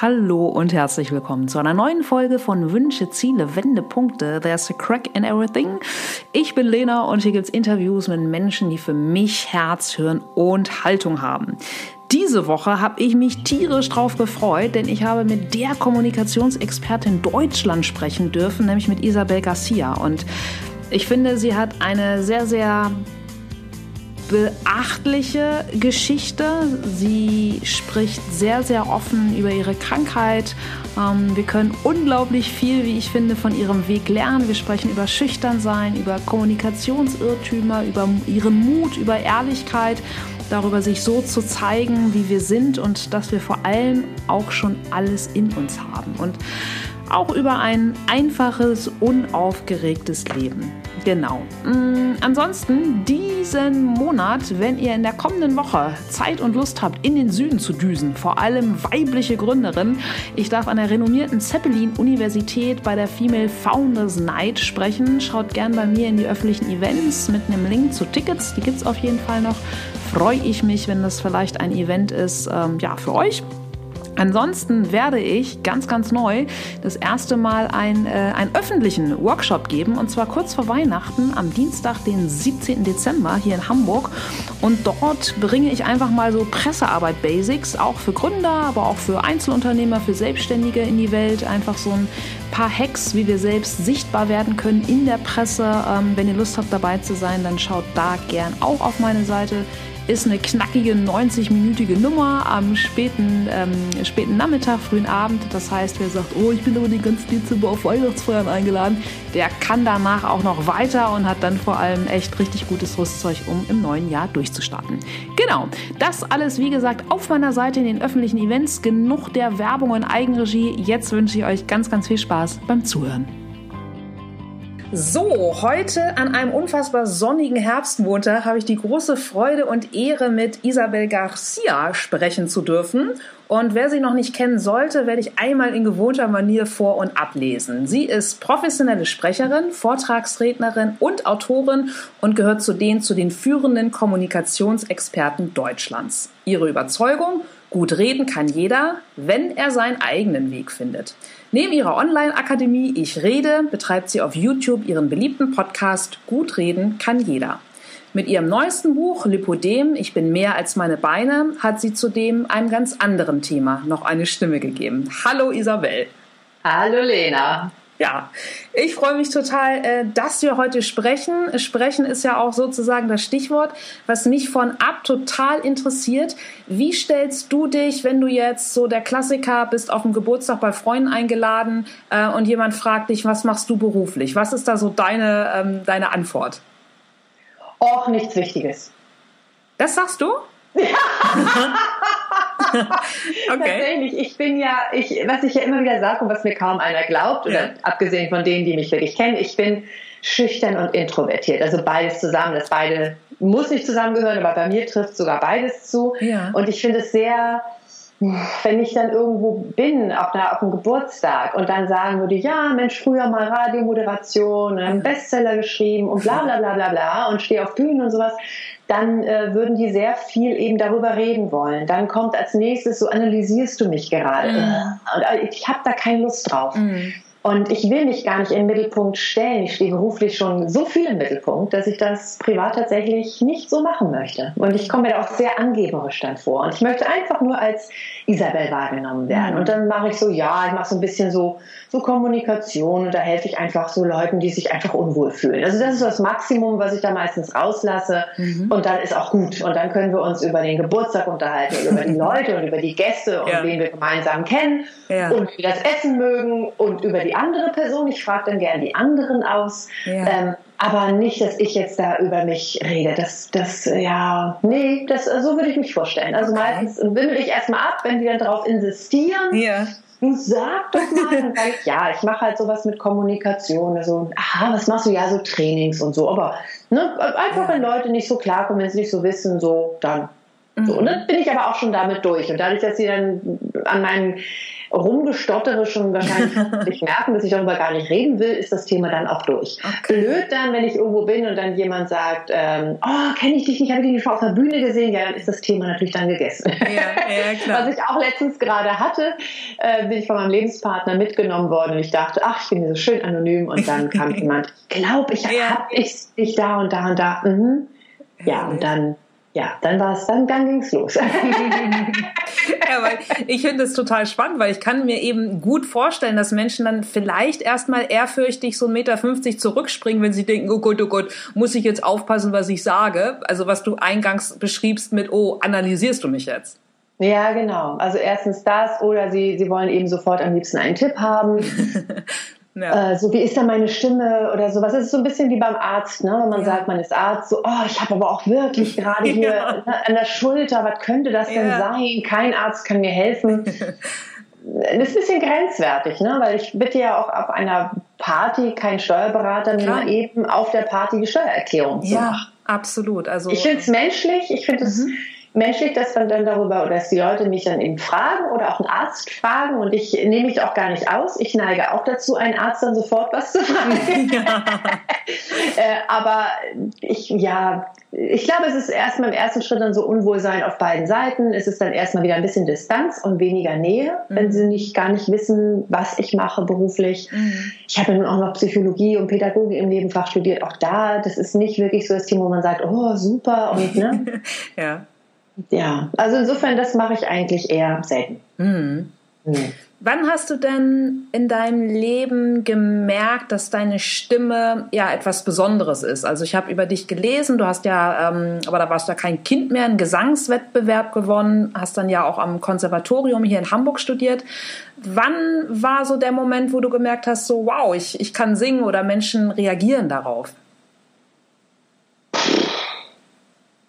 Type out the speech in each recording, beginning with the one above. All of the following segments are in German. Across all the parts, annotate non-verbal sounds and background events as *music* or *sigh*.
hallo und herzlich willkommen zu einer neuen Folge von Wünsche, Ziele, Wendepunkte. There's a crack in everything. Ich bin Lena und hier gibt es Interviews mit Menschen, die für mich Herz, Hirn und Haltung haben. Diese Woche habe ich mich tierisch drauf gefreut, denn ich habe mit der Kommunikationsexpertin Deutschland sprechen dürfen, nämlich mit Isabel Garcia. Und ich finde, sie hat eine sehr, sehr beachtliche Geschichte. Sie spricht sehr, sehr offen über ihre Krankheit. Ähm, wir können unglaublich viel, wie ich finde, von ihrem Weg lernen. Wir sprechen über Schüchternsein, über Kommunikationsirrtümer, über ihren Mut, über Ehrlichkeit, darüber sich so zu zeigen, wie wir sind und dass wir vor allem auch schon alles in uns haben. Und auch über ein einfaches, unaufgeregtes Leben. Genau. Mm, ansonsten diesen Monat, wenn ihr in der kommenden Woche Zeit und Lust habt, in den Süden zu düsen, vor allem weibliche Gründerin, ich darf an der renommierten Zeppelin-Universität bei der Female Founders Night sprechen. Schaut gern bei mir in die öffentlichen Events mit einem Link zu Tickets. Die gibt es auf jeden Fall noch. Freue ich mich, wenn das vielleicht ein Event ist, ähm, ja, für euch Ansonsten werde ich ganz, ganz neu das erste Mal ein, äh, einen öffentlichen Workshop geben und zwar kurz vor Weihnachten am Dienstag, den 17. Dezember hier in Hamburg. Und dort bringe ich einfach mal so Pressearbeit Basics, auch für Gründer, aber auch für Einzelunternehmer, für Selbstständige in die Welt. Einfach so ein paar Hacks, wie wir selbst sichtbar werden können in der Presse. Ähm, wenn ihr Lust habt dabei zu sein, dann schaut da gern auch auf meine Seite ist eine knackige 90-minütige Nummer am späten, ähm, späten Nachmittag, frühen Abend. Das heißt, wer sagt, oh, ich bin aber den ganzen Dezember auf Weihnachtsfeiern eingeladen, der kann danach auch noch weiter und hat dann vor allem echt richtig gutes Rüstzeug, um im neuen Jahr durchzustarten. Genau, das alles, wie gesagt, auf meiner Seite in den öffentlichen Events. Genug der Werbung in Eigenregie. Jetzt wünsche ich euch ganz, ganz viel Spaß beim Zuhören. So, heute an einem unfassbar sonnigen Herbstmontag habe ich die große Freude und Ehre, mit Isabel Garcia sprechen zu dürfen. Und wer sie noch nicht kennen sollte, werde ich einmal in gewohnter Manier vor- und ablesen. Sie ist professionelle Sprecherin, Vortragsrednerin und Autorin und gehört zudem zu den führenden Kommunikationsexperten Deutschlands. Ihre Überzeugung – Gut reden kann jeder, wenn er seinen eigenen Weg findet. Neben ihrer Online-Akademie Ich Rede betreibt sie auf YouTube ihren beliebten Podcast Gut reden kann jeder. Mit ihrem neuesten Buch Lipodem, Ich bin mehr als meine Beine, hat sie zudem einem ganz anderen Thema noch eine Stimme gegeben. Hallo Isabel. Hallo Lena. Ja, ich freue mich total, äh, dass wir heute sprechen. Sprechen ist ja auch sozusagen das Stichwort, was mich von ab total interessiert. Wie stellst du dich, wenn du jetzt so der Klassiker bist, auf dem Geburtstag bei Freunden eingeladen äh, und jemand fragt dich, was machst du beruflich? Was ist da so deine, ähm, deine Antwort? Och, nichts Wichtiges. Das sagst du? Ja. *laughs* okay. Tatsächlich, ich bin ja, ich, was ich ja immer wieder sage und was mir kaum einer glaubt, oder ja. abgesehen von denen, die mich wirklich kennen, ich bin schüchtern und introvertiert. Also beides zusammen. Das beide muss nicht zusammengehören, aber bei mir trifft sogar beides zu. Ja. Und ich finde es sehr, wenn ich dann irgendwo bin, auf, einer, auf einem Geburtstag und dann sagen würde, ja, Mensch, früher mal Radiomoderation, einen Bestseller geschrieben und bla bla bla bla bla und stehe auf Bühnen und sowas, dann äh, würden die sehr viel eben darüber reden wollen. Dann kommt als nächstes, so analysierst du mich gerade. Mhm. Und äh, ich habe da keine Lust drauf. Mhm. Und ich will mich gar nicht im Mittelpunkt stellen. Ich stehe beruflich schon so viel im Mittelpunkt, dass ich das privat tatsächlich nicht so machen möchte. Und ich komme mir da auch sehr angeberisch dann vor. Und ich möchte einfach nur als Isabel wahrgenommen werden. Und dann mache ich so, ja, ich mache so ein bisschen so, so Kommunikation und da helfe ich einfach so Leuten, die sich einfach unwohl fühlen. Also das ist das Maximum, was ich da meistens rauslasse. Mhm. Und dann ist auch gut. Und dann können wir uns über den Geburtstag unterhalten und über die *laughs* Leute und über die Gäste und ja. wen wir gemeinsam kennen ja. und wie das Essen mögen und über die andere Person. Ich frage dann gerne die anderen aus. Ja. Ähm, aber nicht, dass ich jetzt da über mich rede. Das, das, ja, nee, das, so würde ich mich vorstellen. Also okay. meistens wimmel ich erstmal ab, wenn die dann darauf insistieren. Ja. Du sag doch mal, dann sage ich, ja, ich mache halt sowas mit Kommunikation. Also, aha, was machst du? Ja, so Trainings und so. Aber ne, einfach, wenn Leute nicht so klarkommen, wenn sie nicht so wissen, so, dann So, und dann bin ich aber auch schon damit durch. Und dadurch, dass sie dann an meinen Rumgestottere schon wahrscheinlich *laughs* nicht merken, dass ich darüber gar nicht reden will, ist das Thema dann auch durch. Okay. Blöd dann, wenn ich irgendwo bin und dann jemand sagt, ähm, oh, kenne ich dich nicht, habe ich dich schon auf der Bühne gesehen, ja, dann ist das Thema natürlich dann gegessen. Ja, ja. *laughs* Was ich auch letztens gerade hatte, äh, bin ich von meinem Lebenspartner mitgenommen worden und ich dachte, ach, ich bin so schön anonym und dann kam *laughs* jemand, glaub ich, ja. hab ich dich da und da und da. Mhm. Ja, und dann ja, dann war es, dann, dann ging es los. *laughs* ja, weil ich finde es total spannend, weil ich kann mir eben gut vorstellen, dass Menschen dann vielleicht erstmal ehrfürchtig so 1,50 Meter zurückspringen, wenn sie denken, oh Gott, oh Gott, muss ich jetzt aufpassen, was ich sage? Also was du eingangs beschriebst mit, oh, analysierst du mich jetzt? Ja, genau. Also erstens das oder sie, sie wollen eben sofort am liebsten einen Tipp haben. *laughs* Ja. Äh, so, wie ist da meine Stimme oder sowas. Es ist so ein bisschen wie beim Arzt, ne? wenn man ja. sagt, man ist Arzt, so, oh, ich habe aber auch wirklich *laughs* gerade hier ja. ne, an der Schulter, was könnte das denn sein? Kein Arzt kann mir helfen. *laughs* das ist ein bisschen grenzwertig, ne? weil ich bitte ja auch auf einer Party keinen Steuerberater mir mal eben auf der Party die Steuererklärung zu machen. Ja, absolut. Also, ich finde es menschlich, ich finde es mhm menschlich, dass man dann darüber oder dass die Leute mich dann eben fragen oder auch einen Arzt fragen und ich nehme mich auch gar nicht aus. Ich neige auch dazu, einen Arzt dann sofort was zu fragen. *laughs* Ja. *laughs* äh, aber ich, ja, ich glaube, es ist erstmal im ersten Schritt dann so Unwohlsein auf beiden Seiten. Es ist dann erstmal wieder ein bisschen Distanz und weniger Nähe, mhm. wenn sie nicht gar nicht wissen, was ich mache beruflich. Mhm. Ich habe nun auch noch Psychologie und Pädagogik im Nebenfach studiert. Auch da, das ist nicht wirklich so das Thema, wo man sagt, oh super und ne. *laughs* ja. Ja, also insofern, das mache ich eigentlich eher selten. Mhm. Mhm. Wann hast du denn in deinem Leben gemerkt, dass deine Stimme ja etwas Besonderes ist? Also ich habe über dich gelesen, du hast ja, ähm, aber da warst du ja kein Kind mehr, einen Gesangswettbewerb gewonnen, hast dann ja auch am Konservatorium hier in Hamburg studiert. Wann war so der Moment, wo du gemerkt hast, so wow, ich, ich kann singen oder Menschen reagieren darauf?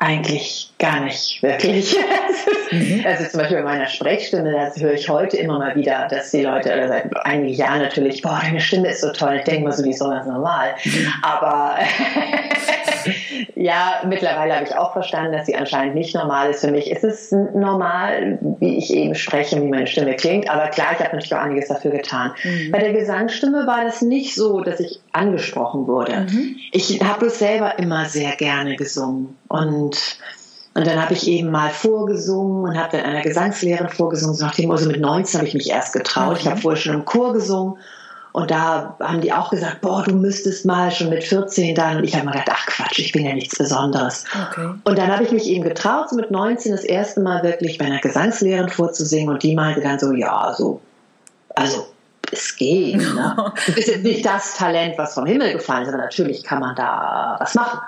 Eigentlich gar nicht wirklich. *laughs* Mhm. Also zum Beispiel bei meiner Sprechstimme, das höre ich heute immer mal wieder, dass die Leute oder seit einigen Jahren natürlich, boah, deine Stimme ist so toll. Ich denke mal so, die ist so ganz normal. Mhm. Aber *laughs* *laughs* ja, mittlerweile habe ich auch verstanden, dass sie anscheinend nicht normal ist für mich. Es ist normal, wie ich eben spreche, wie meine Stimme klingt. Aber klar, ich habe natürlich auch einiges dafür getan. Mhm. Bei der Gesangsstimme war das nicht so, dass ich angesprochen wurde. Mhm. Ich habe es selber immer sehr gerne gesungen und und dann habe ich eben mal vorgesungen und habe dann einer Gesangslehrerin vorgesungen. So nachdem, also mit 19 habe ich mich erst getraut. Ich habe mhm. vorher schon im Chor gesungen und da haben die auch gesagt, boah, du müsstest mal schon mit 14 dann. Und ich habe mir gedacht, ach Quatsch, ich bin ja nichts Besonderes. Okay. Und dann habe ich mich eben getraut, so mit 19 das erste Mal wirklich bei einer Gesangslehrerin vorzusingen. Und die meinte dann so, ja, so, also es geht. Ne? *laughs* Du bist jetzt nicht das Talent, was vom Himmel gefallen ist, aber natürlich kann man da was machen.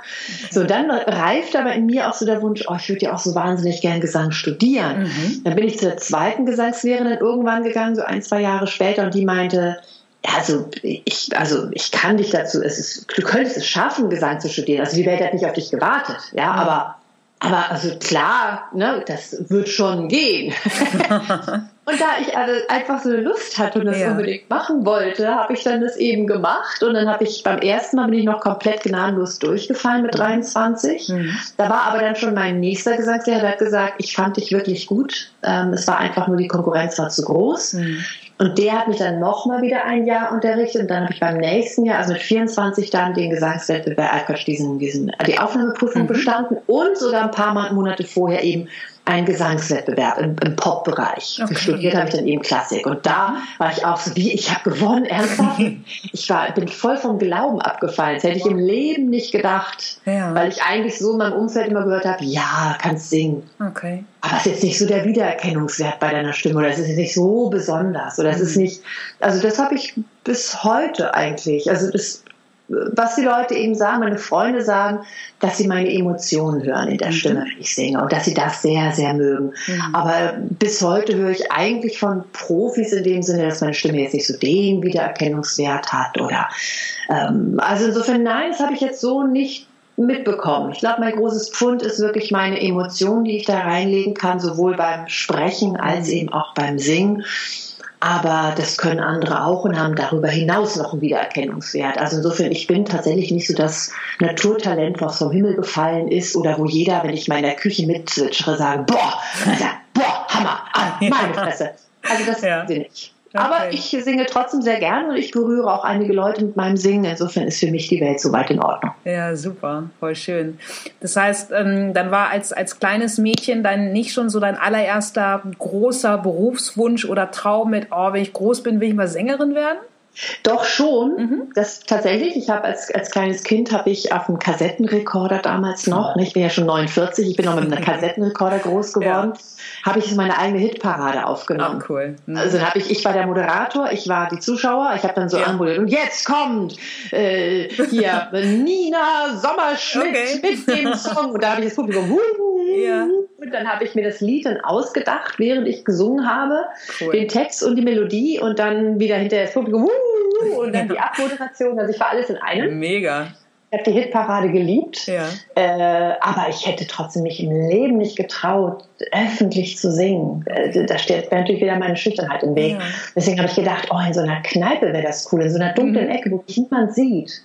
So, dann reift aber in mir auch so der Wunsch, oh, ich würde ja auch so wahnsinnig gern Gesang studieren. Mhm. Dann bin ich zur zweiten Gesangslehrerin irgendwann gegangen, so ein, zwei Jahre später, und die meinte, also ich, also ich kann dich dazu, es ist, du könntest es schaffen, Gesang zu studieren. Also die Welt hat nicht auf dich gewartet, ja, mhm. aber aber also klar, ne, das wird schon gehen. *laughs* und da ich also einfach so eine Lust hatte und das ja. unbedingt machen wollte, habe ich dann das eben gemacht. Und dann habe ich beim ersten Mal bin ich noch komplett gnadenlos durchgefallen mit 23. Mhm. Da war aber dann schon mein nächster Gesangslehrer, der hat gesagt, ich fand dich wirklich gut. Ähm, es war einfach nur die Konkurrenz war zu groß. Mhm. Und der hat mich dann nochmal wieder ein Jahr unterrichtet und dann habe ich beim nächsten Jahr, also mit 24 dann den Gesangswettbewerb, diesen, diesen, die Aufnahmeprüfung mhm. bestanden und sogar ein paar Monate vorher eben einen Gesangswettbewerb im, im Pop-Bereich. Okay. Studiert habe ich dann eben Klassik. Und da war ich auch so, wie, ich habe gewonnen, ernsthaft? *laughs* ich war, bin voll vom Glauben abgefallen. Das hätte ich im Leben nicht gedacht. Ja. Weil ich eigentlich so in meinem Umfeld immer gehört habe, ja, kannst singen. Okay. Aber es ist jetzt nicht so der Wiedererkennungswert bei deiner Stimme oder es ist nicht so besonders oder es ist mhm. nicht, also das habe ich bis heute eigentlich. Also das was die Leute eben sagen, meine Freunde sagen, dass sie meine Emotionen hören in der mhm. Stimme, wenn ich singe und dass sie das sehr, sehr mögen. Mhm. Aber bis heute höre ich eigentlich von Profis in dem Sinne, dass meine Stimme jetzt nicht so den Wiedererkennungswert hat oder ähm, also insofern nein, das habe ich jetzt so nicht mitbekommen. Ich glaube, mein großes Pfund ist wirklich meine Emotionen, die ich da reinlegen kann, sowohl beim Sprechen als eben auch beim Singen. Aber das können andere auch und haben darüber hinaus noch einen Wiedererkennungswert. Also insofern, ich bin tatsächlich nicht so das Naturtalent, was vom Himmel gefallen ist oder wo jeder, wenn ich mal in der Küche mitzwitschere, sage, boah, *laughs* boah, Hammer, ah, meine Fresse. Also das ja. sind nicht. Aber ich singe trotzdem sehr gerne und ich berühre auch einige Leute mit meinem Singen. Insofern ist für mich die Welt soweit in Ordnung. Ja, super, voll schön. Das heißt, ähm, dann war als, als kleines Mädchen dann nicht schon so dein allererster großer Berufswunsch oder Traum mit, oh, wenn ich groß bin, will ich mal Sängerin werden? Doch schon. Mhm. Das tatsächlich. Ich habe als, als kleines Kind habe ich auf einem Kassettenrekorder damals noch. Ne, ich bin ja schon 49. Ich bin noch mit einem *laughs* Kassettenrekorder groß geworden. Ja. Habe ich meine eigene Hitparade aufgenommen. Oh, cool. Mhm. Also habe ich. Ich war der Moderator. Ich war die Zuschauer. Ich habe dann so ja. anmoderiert. Und jetzt kommt äh, hier *laughs* Nina Sommerschmidt okay. mit dem Song. Und da habe ich das Publikum. Ja. Und dann habe ich mir das Lied dann ausgedacht, während ich gesungen habe, cool. den Text und die Melodie und dann wieder hinterher das Publikum und dann die Abmoderation. Also ich war alles in einem. Mega. Ich habe die Hitparade geliebt, ja. äh, aber ich hätte trotzdem mich im Leben nicht getraut, öffentlich zu singen. Äh, da steht natürlich wieder meine Schüchternheit im Weg. Ja. Deswegen habe ich gedacht, oh, in so einer Kneipe wäre das cool, in so einer dunklen mhm. Ecke, wo dich niemand sieht.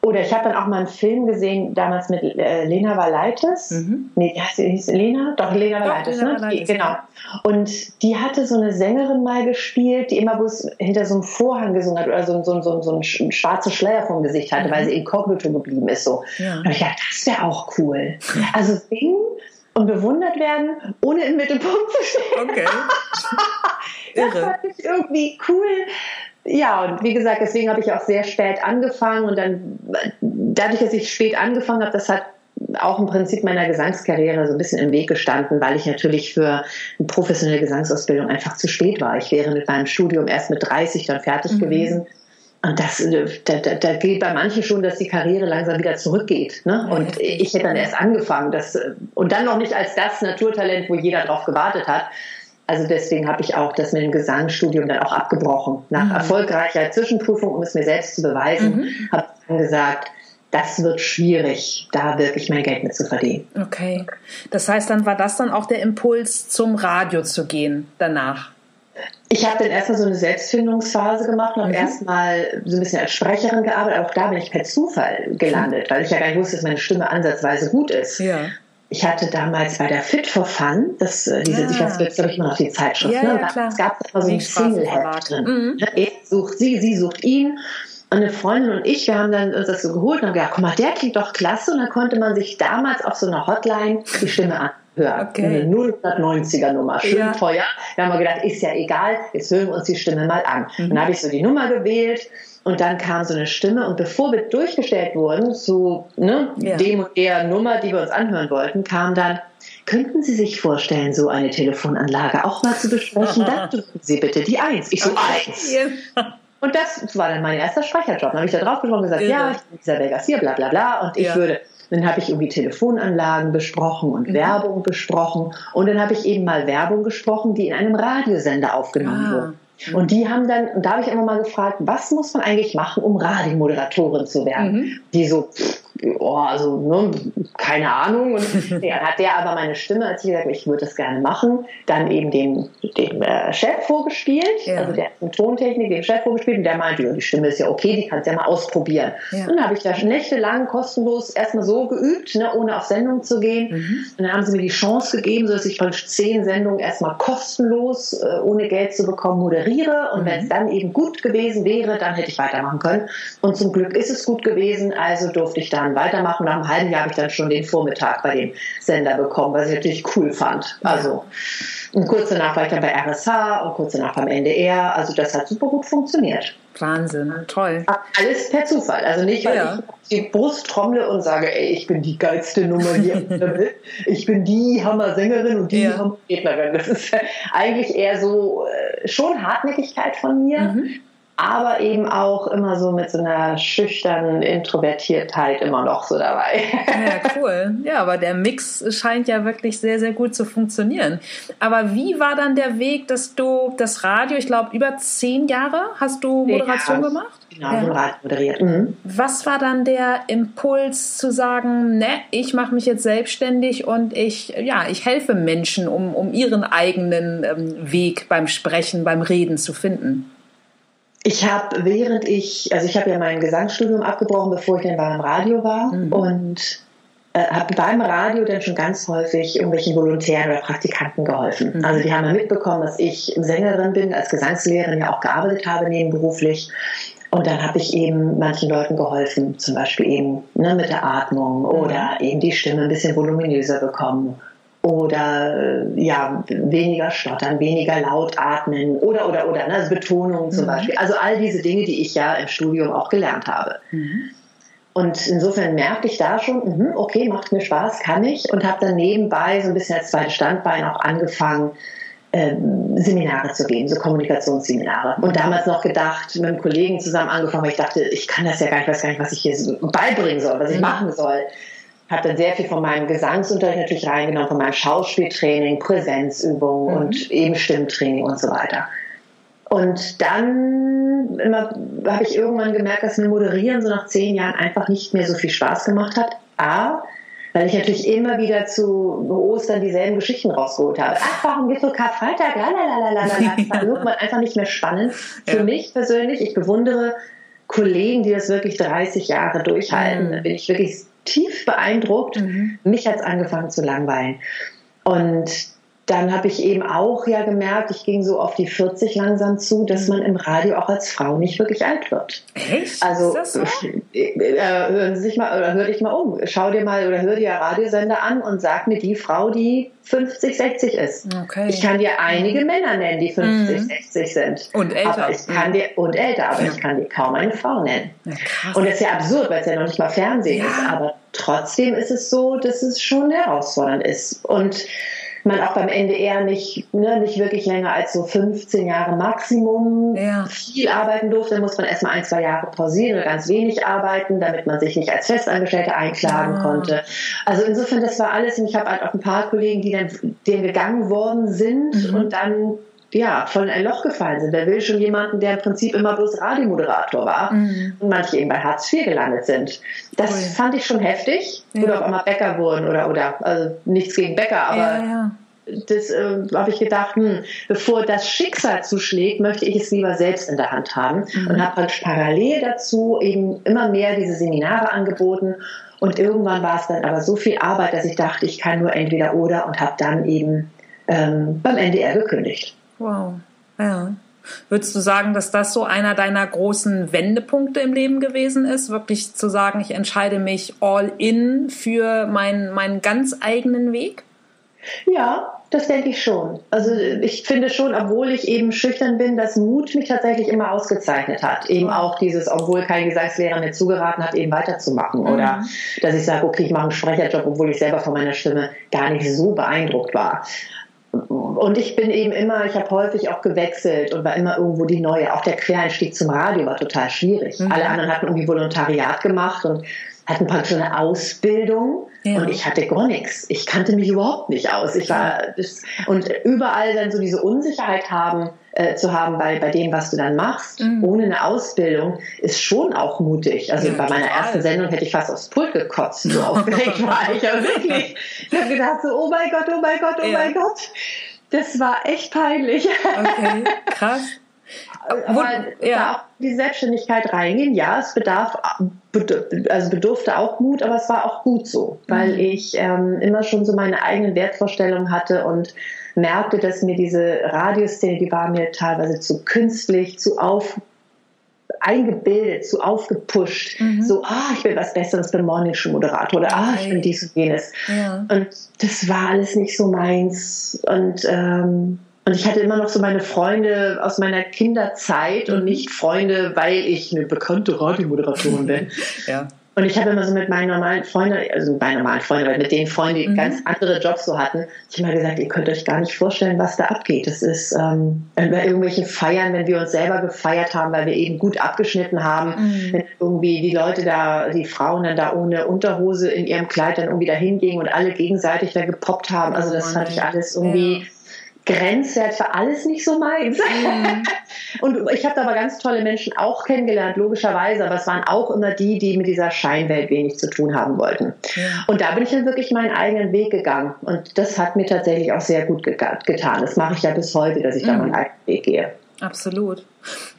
Oder ich habe dann auch mal einen Film gesehen, damals mit äh, Lena Valaitis. Mhm. Nee, hieß Lena? Doch, Lena Valaitis, ne? Die, genau. Und die hatte so eine Sängerin mal gespielt, die immer bloß hinter so einem Vorhang gesungen hat oder so, so, so, so einen schwarzen Schleier vom Gesicht hatte, mhm. weil sie inkognito geblieben ist. So. Ja. Und ich dachte, das wäre auch cool. Also singen und bewundert werden, ohne im Mittelpunkt zu stehen. Okay. *laughs* das fand ich irgendwie cool ja, und wie gesagt, deswegen habe ich auch sehr spät angefangen und dann, dadurch, dass ich spät angefangen habe, das hat auch im Prinzip meiner Gesangskarriere so ein bisschen im Weg gestanden, weil ich natürlich für eine professionelle Gesangsausbildung einfach zu spät war. Ich wäre mit meinem Studium erst mit 30 dann fertig mhm. gewesen. Und das, da, da, da gilt bei manchen schon, dass die Karriere langsam wieder zurückgeht. Ne? Und ich hätte dann erst angefangen. Das, und dann noch nicht als das Naturtalent, wo jeder drauf gewartet hat, also deswegen habe ich auch das mit dem Gesangsstudium dann auch abgebrochen. Nach mhm. erfolgreicher Zwischenprüfung, um es mir selbst zu beweisen, mhm. habe ich dann gesagt, das wird schwierig, da wirklich mein Geld mit zu verdienen. Okay. Das heißt, dann war das dann auch der Impuls, zum Radio zu gehen danach? Ich habe dann erstmal so eine Selbstfindungsphase gemacht und mhm. erstmal so ein bisschen als Sprecherin gearbeitet. Auch da bin ich per Zufall gelandet, weil ich ja gar nicht wusste, dass meine Stimme ansatzweise gut ist. Ja ich hatte damals bei der Fit for Fun, das, äh, diese, ja. ich weiß, jetzt glaube ich immer noch die Zeitschrift, ja, ne? Ja, es gab immer so ein Single-Heft drin. Mhm. Ne? Er sucht sie, sie sucht ihn. Und eine Freundin und ich, wir haben dann uns das so geholt und haben gedacht, guck mal, der klingt doch klasse. Und dann konnte man sich damals auf so einer Hotline die Stimme anhören. Okay. Eine 090er Nummer, schön ja. teuer. Da haben wir gedacht, ist ja egal, jetzt hören wir uns die Stimme mal an. Mhm. Dann habe ich so die Nummer gewählt und dann kam so eine Stimme und bevor wir durchgestellt wurden zu ne, ja. dem und der Nummer, die wir uns anhören wollten, kam dann, könnten Sie sich vorstellen, so eine Telefonanlage auch mal zu besprechen? Dann *laughs* drücken Sie bitte die Eins. Ich so, Eins. Und das war dann mein erster Sprecherjob. Dann habe ich da drauf gesprochen und gesagt, ja, ja ich bin Isabel Garcia, bla bla bla. Und ich ja. würde, dann habe ich irgendwie Telefonanlagen besprochen und mhm. Werbung besprochen. Und dann habe ich eben mal Werbung gesprochen, die in einem Radiosender aufgenommen ah. wurde. Und die haben dann, und da habe ich immer mal gefragt, was muss man eigentlich machen, um Radiomoderatorin zu werden? Mhm. Die so, oh, also, ne, keine Ahnung. Und *laughs* dann hat der aber meine Stimme, als ich gesagt habe, ich würde das gerne machen, dann eben dem, dem äh, Chef vorgespielt, ja. also der Tontechnik, dem Chef vorgespielt, und der meinte, ja, die Stimme ist ja okay, die kannst du ja mal ausprobieren. Ja. Und dann habe ich da nächtelang kostenlos erstmal so geübt, ne, ohne auf Sendung zu gehen. Mhm. Und dann haben sie mir die Chance gegeben, sodass ich von zehn Sendungen erstmal kostenlos, äh, ohne Geld zu bekommen, moderiere. Und mhm. wenn es dann eben gut gewesen wäre, dann hätte ich weitermachen können. Und zum Glück ist es gut gewesen, also durfte ich dann dann weitermachen. Nach einem halben Jahr habe ich dann schon den Vormittag bei dem Sender bekommen, was ich natürlich cool fand. Also und kurz danach war ich dann bei RSH und kurz danach beim NDR. Also das hat super gut funktioniert. Wahnsinn, toll. Alles per Zufall. Also nicht, weil ja. ich die Brust trommle und sage, ey, ich bin die geilste Nummer hier Ich bin die Hammer-Sängerin und die ja. Hammer-Rednerin. Das ist *laughs* eigentlich eher so äh, schon Hartnäckigkeit von mir. Mhm aber eben auch immer so mit so einer schüchternen Introvertiertheit immer noch so dabei. Ja, *laughs* cool. Ja, aber der Mix scheint ja wirklich sehr, sehr gut zu funktionieren. Aber wie war dann der Weg, dass du das Radio, ich glaube, über zehn Jahre hast du Moderation ja, gemacht? Genau, ja. Radio moderiert. Mhm. Was war dann der Impuls zu sagen, ne, ich mache mich jetzt selbstständig und ich, ja, ich helfe Menschen, um, um ihren eigenen ähm, Weg beim Sprechen, beim Reden zu finden? Ich habe, während ich, also ich habe ja mein Gesangsstudium abgebrochen, bevor ich dann beim Radio war mhm. und äh, habe beim Radio dann schon ganz häufig irgendwelchen Volontären oder Praktikanten geholfen. Mhm. Also die haben ja mitbekommen, dass ich Sängerin bin, als Gesangslehrerin ja auch gearbeitet habe nebenberuflich. Und dann habe ich eben manchen Leuten geholfen, zum Beispiel eben ne, mit der Atmung oder mhm. eben die Stimme ein bisschen voluminöser bekommen oder äh, ja, weniger stottern, weniger laut atmen oder oder oder ne, also Betonung zum mhm. Beispiel. Also all diese Dinge, die ich ja im Studium auch gelernt habe. Mhm. Und insofern merkte ich da schon, mh, okay, macht mir Spaß, kann ich und habe dann nebenbei so ein bisschen als zweites Standbein auch angefangen, ähm, Seminare zu geben, so Kommunikationsseminare. Und damals noch gedacht, mit einem Kollegen zusammen angefangen, weil ich dachte, ich kann das ja gar nicht, weiß gar nicht, was ich hier beibringen soll, was ich mhm. machen soll habe dann sehr viel von meinem Gesangsunterricht natürlich reingenommen, von meinem Schauspieltraining, Präsenzübungen mhm. und eben Stimmtraining und so weiter. Und dann habe ich irgendwann gemerkt, dass mir Moderieren so nach zehn Jahren einfach nicht mehr so viel Spaß gemacht hat. A, weil ich natürlich immer wieder zu Ostern dieselben Geschichten rausgeholt habe. Ach, warum gibt so Karfreitag? Lalalala. Das war irgendwann einfach nicht mehr spannend. Für ja. mich persönlich, ich bewundere Kollegen, die das wirklich 30 Jahre durchhalten. Mhm. Da bin ich wirklich tief beeindruckt. Mhm. Mich hat es angefangen zu langweilen. Und dann habe ich eben auch ja gemerkt, ich ging so auf die 40 langsam zu, dass man im Radio auch als Frau nicht wirklich alt wird. Echt? Also so? äh, hören Sie sich mal oder hör dich mal um. Schau dir mal oder hör dir Radiosender an und sag mir die Frau, die 50, 60 ist. Okay. Ich kann dir einige Männer nennen, die 50, mhm. 60 sind. Und älter. Aber ich kann mhm. dir, und älter, aber ja. ich kann dir kaum eine Frau nennen. Ja, und das ist ja absurd, weil es ja noch nicht mal Fernsehen ja. ist. Aber trotzdem ist es so, dass es schon herausfordernd ist. Und man auch beim NDR nicht, ne, nicht wirklich länger als so 15 Jahre Maximum ja. viel arbeiten durfte. Dann muss man erstmal ein, zwei Jahre pausieren oder ganz wenig arbeiten, damit man sich nicht als Festangestellte einklagen ja. konnte. Also insofern, das war alles. Und ich habe halt auch ein paar Kollegen, die dann denen gegangen worden sind mhm. und dann ja, voll in ein Loch gefallen sind. Wer will schon jemanden, der im Prinzip immer bloß Radiomoderator war mhm. und manche eben bei Hartz IV gelandet sind. Das cool. fand ich schon heftig. Ja. Oder auf einmal Bäcker wurden oder, oder, also nichts gegen Bäcker, aber ja, ja. das äh, habe ich gedacht, hm, bevor das Schicksal zuschlägt, möchte ich es lieber selbst in der Hand haben mhm. und habe halt parallel dazu eben immer mehr diese Seminare angeboten und irgendwann war es dann aber so viel Arbeit, dass ich dachte, ich kann nur entweder oder und habe dann eben ähm, beim NDR gekündigt. Wow. Ja. Würdest du sagen, dass das so einer deiner großen Wendepunkte im Leben gewesen ist? Wirklich zu sagen, ich entscheide mich all in für meinen, meinen ganz eigenen Weg? Ja, das denke ich schon. Also ich finde schon, obwohl ich eben schüchtern bin, dass Mut mich tatsächlich immer ausgezeichnet hat. Eben auch dieses, obwohl kein Gesangslehrer mir zugeraten hat, eben weiterzumachen. Mhm. Oder dass ich sage, okay, ich mache einen Sprecherjob, obwohl ich selber von meiner Stimme gar nicht so beeindruckt war. Und ich bin eben immer, ich habe häufig auch gewechselt und war immer irgendwo die Neue. Auch der Quereinstieg zum Radio war total schwierig. Mhm. Alle anderen hatten irgendwie Volontariat gemacht und hatten praktisch eine Ausbildung ja. und ich hatte gar nichts. Ich kannte mich überhaupt nicht aus. Ich war und überall dann so diese Unsicherheit haben äh, zu haben bei, bei dem, was du dann machst, mhm. ohne eine Ausbildung, ist schon auch mutig. Also ja, bei meiner total. ersten Sendung hätte ich fast aufs Pult gekotzt, so aufgeregt war ich. Aber wirklich, ich habe gedacht so, oh mein Gott, oh mein Gott, oh ja. mein Gott. Das war echt peinlich. Okay, krass. *laughs* Aber ja. da auch die Selbstständigkeit reingehen, ja, es bedarf, also bedurfte auch Mut, aber es war auch gut so, weil mhm. ich ähm, immer schon so meine eigenen Wertvorstellungen hatte und merkte, dass mir diese Radioszene, die war mir teilweise zu künstlich, zu auf eingebildet, zu aufgepusht, mhm. so, ah, ich bin was Besseres, bin Morningshow Moderator oder ah, ich bin dies und jenes. Ja. Und das war alles nicht so meins und ähm, und ich hatte immer noch so meine Freunde aus meiner Kinderzeit und mhm. nicht Freunde, weil ich eine bekannte Radiomoderatorin bin. *laughs* ja. Und ich habe immer so mit meinen normalen Freunden, also mit meinen normalen Freunden, aber mit den Freunden, die mhm. ganz andere Jobs so hatten, ich immer gesagt, ihr könnt euch gar nicht vorstellen, was da abgeht. Das ist ähm, bei irgendwelchen Feiern, wenn wir uns selber gefeiert haben, weil wir eben gut abgeschnitten haben, mhm. wenn irgendwie die Leute da, die Frauen dann da ohne Unterhose in ihrem Kleid dann irgendwie da hingingen und alle gegenseitig da gepoppt haben. Also das fand ich alles irgendwie. Ja grenzwert für alles nicht so meins. Mhm. *laughs* Und ich habe da aber ganz tolle Menschen auch kennengelernt, logischerweise, aber es waren auch immer die, die mit dieser Scheinwelt wenig zu tun haben wollten. Ja. Und da bin ich dann wirklich meinen eigenen Weg gegangen. Und das hat mir tatsächlich auch sehr gut getan. Das mache ich ja bis heute, dass ich mhm. da meinen eigenen Weg gehe. Absolut.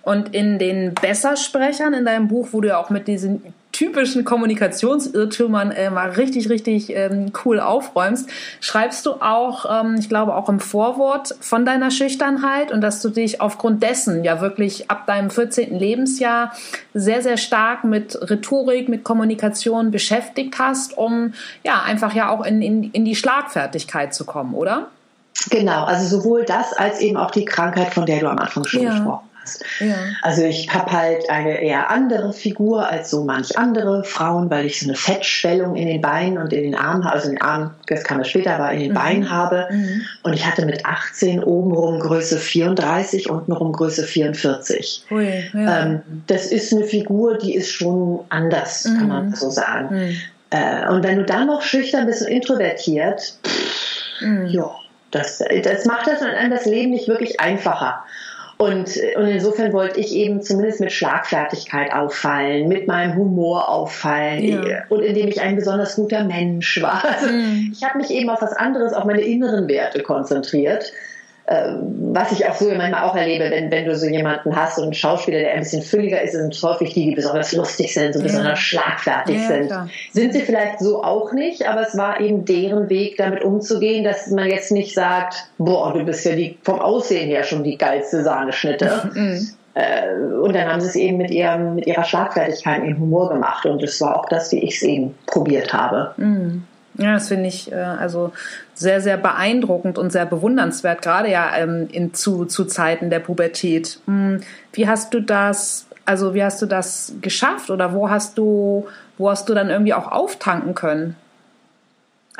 Und in den Bessersprechern in deinem Buch, wo du ja auch mit diesen typischen Kommunikationsirrtümern äh, mal richtig, richtig ähm, cool aufräumst, schreibst du auch, ähm, ich glaube auch im Vorwort von deiner Schüchternheit und dass du dich aufgrund dessen ja wirklich ab deinem 14. Lebensjahr sehr, sehr stark mit Rhetorik, mit Kommunikation beschäftigt hast, um ja einfach ja auch in, in, in die Schlagfertigkeit zu kommen, oder? Genau, also sowohl das als eben auch die Krankheit, von der du am Anfang schon ja. gesprochen hast. Ja. Also ich habe halt eine eher andere Figur als so manch andere Frauen, weil ich so eine Fettschwellung in den Beinen und in den Armen, also in den Armen, das kam ja später, aber in den mhm. Beinen habe. Mhm. Und ich hatte mit 18 obenrum Größe 34, untenrum Größe 44. Ui, ja. ähm, das ist eine Figur, die ist schon anders, mhm. kann man mhm. so sagen. Mhm. Äh, und wenn du dann noch schüchtern bist und introvertiert, pff, mhm. ja das, das macht das, das Leben nicht wirklich einfacher. Und, und insofern wollte ich eben zumindest mit Schlagfertigkeit auffallen, mit meinem Humor auffallen ja. und indem ich ein besonders guter Mensch war. Also mhm. Ich habe mich eben auf was anderes, auf meine inneren Werte konzentriert was ich auch so manchmal auch erlebe, wenn, wenn du so jemanden hast, so einen Schauspieler, der ein bisschen fülliger ist, sind häufig die, die besonders lustig sind, so ja. besonders schlagfertig ja, sind. Klar. Sind sie vielleicht so auch nicht, aber es war eben deren Weg, damit umzugehen, dass man jetzt nicht sagt, boah, du bist ja die, vom Aussehen her schon die geilste Sahneschnitte. *laughs* Mhm. Äh, und dann haben sie es eben mit, ihrem, mit ihrer Schlagfertigkeit, ihrem Humor gemacht. Und das war auch das, wie ich es eben probiert habe. Mhm. Ja, das finde ich äh, also sehr, sehr beeindruckend und sehr bewundernswert, gerade ja ähm, in, zu, zu Zeiten der Pubertät. Hm, wie hast du das, also wie hast du das geschafft oder wo hast du, wo hast du dann irgendwie auch auftanken können?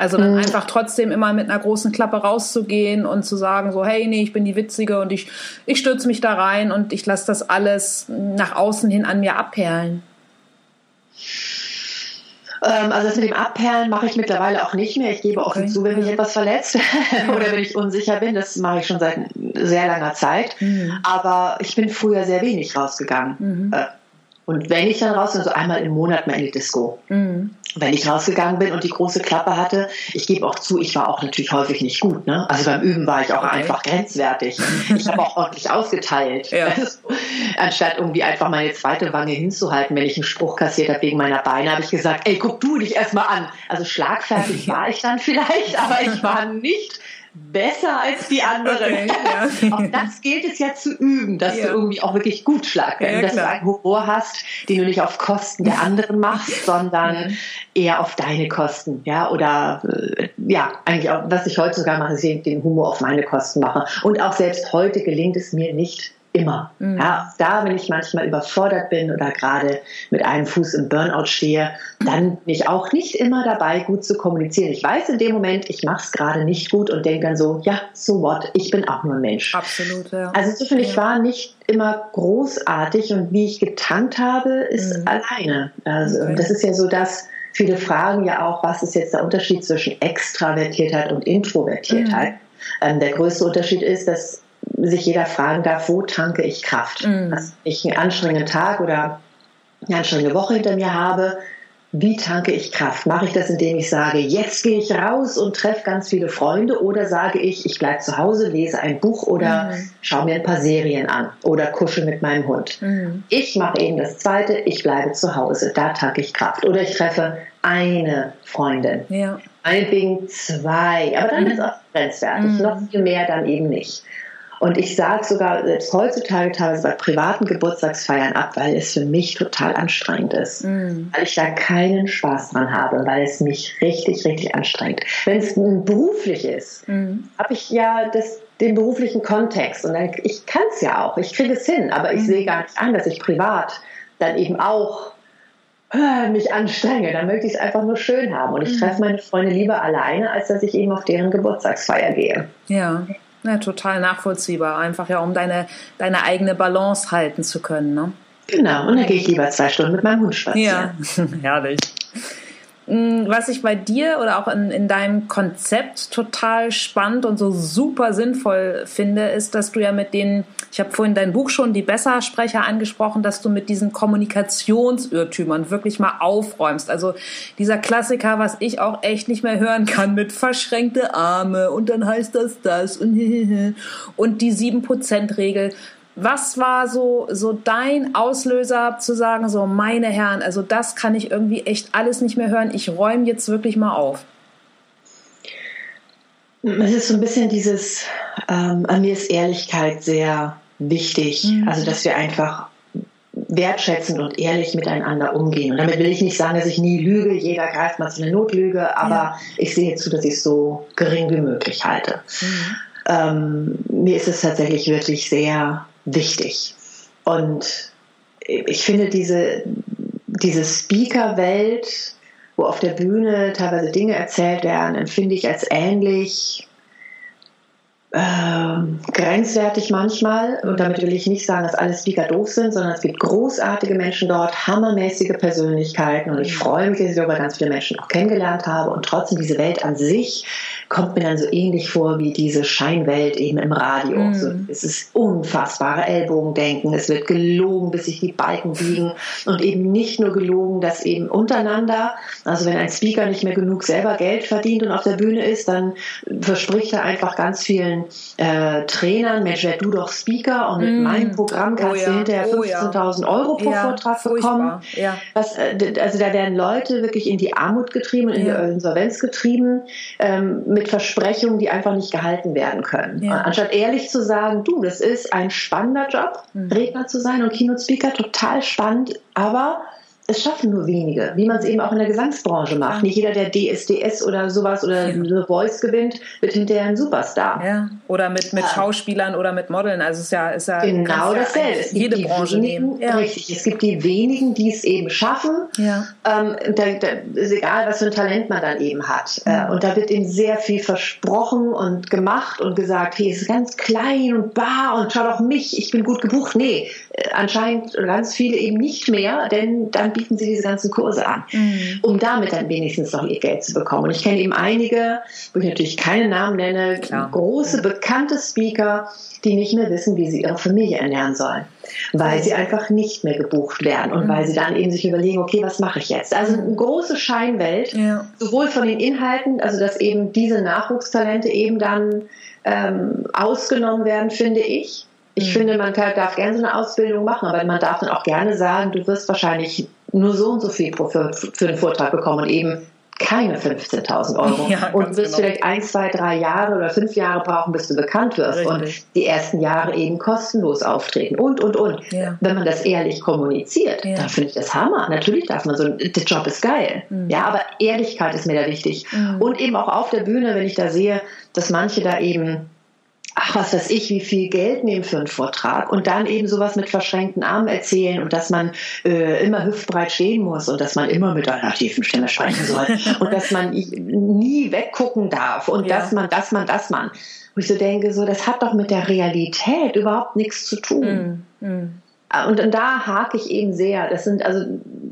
Also dann mhm. einfach trotzdem immer mit einer großen Klappe rauszugehen und zu sagen so, hey, nee, ich bin die Witzige und ich, ich stürze mich da rein und ich lasse das alles nach außen hin an mir abperlen. Ähm, also das mit dem Abperlen mache ich mittlerweile auch nicht mehr. Ich gebe offen zu, wenn mich etwas verletzt *laughs* oder wenn ich unsicher bin. Das mache ich schon seit sehr langer Zeit. Mhm. Aber ich bin früher sehr wenig rausgegangen. Mhm. Äh, und wenn ich dann raus bin, so einmal im Monat mal in die Disco. Mhm. Wenn ich rausgegangen bin und die große Klappe hatte, ich gebe auch zu, ich war auch natürlich häufig nicht gut. Ne? Also beim Üben war ich auch einfach grenzwertig. Ich habe auch ordentlich ausgeteilt. Ja. *laughs* Also, anstatt irgendwie einfach meine zweite Wange hinzuhalten, wenn ich einen Spruch kassiert habe wegen meiner Beine, habe ich gesagt, ey, guck du dich erstmal an. Also schlagfertig *laughs* war ich dann vielleicht, aber ich war nicht besser als die anderen. Okay, ja. *laughs* auch das gilt es ja zu üben, dass ja. du irgendwie auch wirklich gut schlagst, ja, dass du einen Humor hast, den du nicht auf Kosten der anderen machst, *laughs* sondern eher auf deine Kosten, ja, oder äh, ja, eigentlich auch, was ich heutzutage mache, ist den Humor auf meine Kosten mache. Und auch selbst heute gelingt es mir nicht, Immer. Mhm. Ja, da, wenn ich manchmal überfordert bin oder gerade mit einem Fuß im Burnout stehe, dann bin ich auch nicht immer dabei, gut zu kommunizieren. Ich weiß in dem Moment, ich mache es gerade nicht gut und denke dann so, ja, so what, ich bin auch nur ein Mensch. Absolut, ja. Also so finde ich, war nicht immer großartig und wie ich getankt habe, ist mhm. alleine. Also okay. das ist ja so das, viele fragen ja auch, was ist jetzt der Unterschied zwischen Extravertiertheit und Introvertiertheit? Mhm. Ähm, der größte Unterschied ist, dass sich jeder fragen darf, wo tanke ich Kraft? Mhm. Dass ich einen anstrengenden Tag oder eine anstrengende Woche hinter mir habe, wie tanke ich Kraft? Mache ich das, indem ich sage, jetzt gehe ich raus und treffe ganz viele Freunde oder sage ich, ich bleibe zu Hause, lese ein Buch oder mhm. schaue mir ein paar Serien an oder kuschel mit meinem Hund. Mhm. Ich mache eben das Zweite, ich bleibe zu Hause, da tanke ich Kraft. Oder ich treffe eine Freundin. Ja. Meinetwegen zwei, aber dann mhm. ist es auch grenzwertig. Mhm. Noch viel mehr dann eben nicht. Und ich sage sogar selbst heutzutage teilweise bei privaten Geburtstagsfeiern ab, weil es für mich total anstrengend ist. Mm. Weil ich da keinen Spaß dran habe, weil es mich richtig, richtig anstrengt. Wenn es beruflich ist, mm. habe ich ja das, den beruflichen Kontext und dann, ich kann es ja auch, ich kriege es hin, aber ich mm. sehe gar nicht an, dass ich privat dann eben auch mich anstrenge, dann möchte ich es einfach nur schön haben. Und ich treffe mhm. meine Freunde lieber alleine, als dass ich eben auf deren Geburtstagsfeier gehe. Ja. Ja, total nachvollziehbar. Einfach ja, um deine, deine eigene Balance halten zu können. Ne? Genau, und dann gehe ich lieber zwei Stunden mit meinem Hund spazieren. Ja, *laughs* herrlich. Mm, was ich bei dir oder auch in, in deinem Konzept total spannend und so super sinnvoll finde, ist, dass du ja mit den, ich habe vorhin dein Buch schon, die Bessersprecher angesprochen, dass du mit diesen Kommunikationsirrtümern wirklich mal aufräumst. Also dieser Klassiker, was ich auch echt nicht mehr hören kann, mit verschränkte Arme und dann heißt das das und, *laughs* und die 7%-Regel. Was war so, so dein Auslöser zu sagen, so meine Herren, also das kann ich irgendwie echt alles nicht mehr hören, ich räume jetzt wirklich mal auf? Es ist so ein bisschen dieses, ähm, an mir ist Ehrlichkeit sehr wichtig, mhm. also dass wir einfach wertschätzend und ehrlich miteinander umgehen. Und damit will ich nicht sagen, dass ich nie lüge, jeder greift mal zu einer Notlüge, aber ja. ich sehe zu, dass ich es so gering wie möglich halte. Mhm. Ähm, mir ist es tatsächlich wirklich sehr wichtig. Und ich finde diese, diese Speaker-Welt, wo auf der Bühne teilweise Dinge erzählt werden, empfinde ich als ähnlich äh, grenzwertig manchmal. Und damit will ich nicht sagen, dass alle Speaker doof sind, sondern es gibt großartige Menschen dort, hammermäßige Persönlichkeiten. Und ich freue mich, dass ich darüber ganz viele Menschen auch kennengelernt habe. Und trotzdem diese Welt an sich kommt mir dann so ähnlich vor wie diese Scheinwelt eben im Radio. Mm. So, es ist unfassbare Ellbogendenken. Es wird gelogen, bis sich die Balken biegen. Und eben nicht nur gelogen, dass eben untereinander, also wenn ein Speaker nicht mehr genug selber Geld verdient und auf der Bühne ist, dann verspricht er einfach ganz vielen äh, Trainern, Mensch, werd du doch Speaker und mit mm. meinem Programm kannst oh ja. du hinterher 15.000 oh ja. Euro pro ja, Vortrag bekommen. Ja. Was, äh, also da werden Leute wirklich in die Armut getrieben, in die Insolvenz getrieben, ähm, mit Versprechungen, die einfach nicht gehalten werden können. Ja. Anstatt ehrlich zu sagen, du, das ist ein spannender Job, mhm. Redner zu sein und Keynote-Speaker, total spannend, aber es schaffen nur wenige, wie man es eben auch in der Gesangsbranche macht. Ja. Nicht jeder, der DSDS oder sowas oder ja. The Voice gewinnt, wird hinterher ein Superstar. Ja. Oder mit, mit ja. Schauspielern oder mit Modeln. Also es ist ja, ist ja genau dasselbe. Es jede Branche wenigen, nehmen. Richtig. Es gibt die wenigen, die es eben schaffen. Ja. Ähm, da, da, ist egal, was für ein Talent man dann eben hat. Äh, und da wird eben sehr viel versprochen und gemacht und gesagt, hey, es ist ganz klein und bar und schau doch mich, ich bin gut gebucht. Nee, äh, anscheinend ganz viele eben nicht mehr, denn dann bieten sie diese ganzen Kurse an, mhm. um damit dann wenigstens noch ihr Geld zu bekommen. Und ich kenne eben einige, wo ich natürlich keine Namen nenne, Klar. große, bekannte Speaker, die nicht mehr wissen, wie sie ihre Familie ernähren sollen, weil sie einfach nicht mehr gebucht werden und mhm. weil sie dann eben sich überlegen, okay, was mache ich jetzt? Also eine große Scheinwelt, ja. sowohl von den Inhalten, also dass eben diese Nachwuchstalente eben dann ähm, ausgenommen werden, finde ich. Ich mhm. finde, man darf gerne so eine Ausbildung machen, aber man darf dann auch gerne sagen, du wirst wahrscheinlich nur so und so viel für, für den Vortrag bekommen und eben keine 15.000 Euro *laughs* ja, und wirst genau. vielleicht ein, zwei, drei Jahre oder fünf Jahre brauchen, bis du bekannt wirst Richtig. und die ersten Jahre eben kostenlos auftreten und, und, und. Ja. Wenn man das ehrlich kommuniziert, ja. dann finde ich das Hammer. Natürlich darf man so, der Job ist geil. Mhm. Ja, aber Ehrlichkeit ist mir da wichtig. Mhm. Und eben auch auf der Bühne, wenn ich da sehe, dass manche da eben ach, was weiß ich, wie viel Geld nehmen für einen Vortrag und dann eben sowas mit verschränkten Armen erzählen und dass man äh, immer hüftbreit stehen muss und dass man immer mit einer tiefen Stimme sprechen soll *laughs* und dass man nie weggucken darf und ja. dass man, dass man, dass man. Wo ich so denke, so, das hat doch mit der Realität überhaupt nichts zu tun. Mm, mm. Und, und da hake ich eben sehr. Das sind also,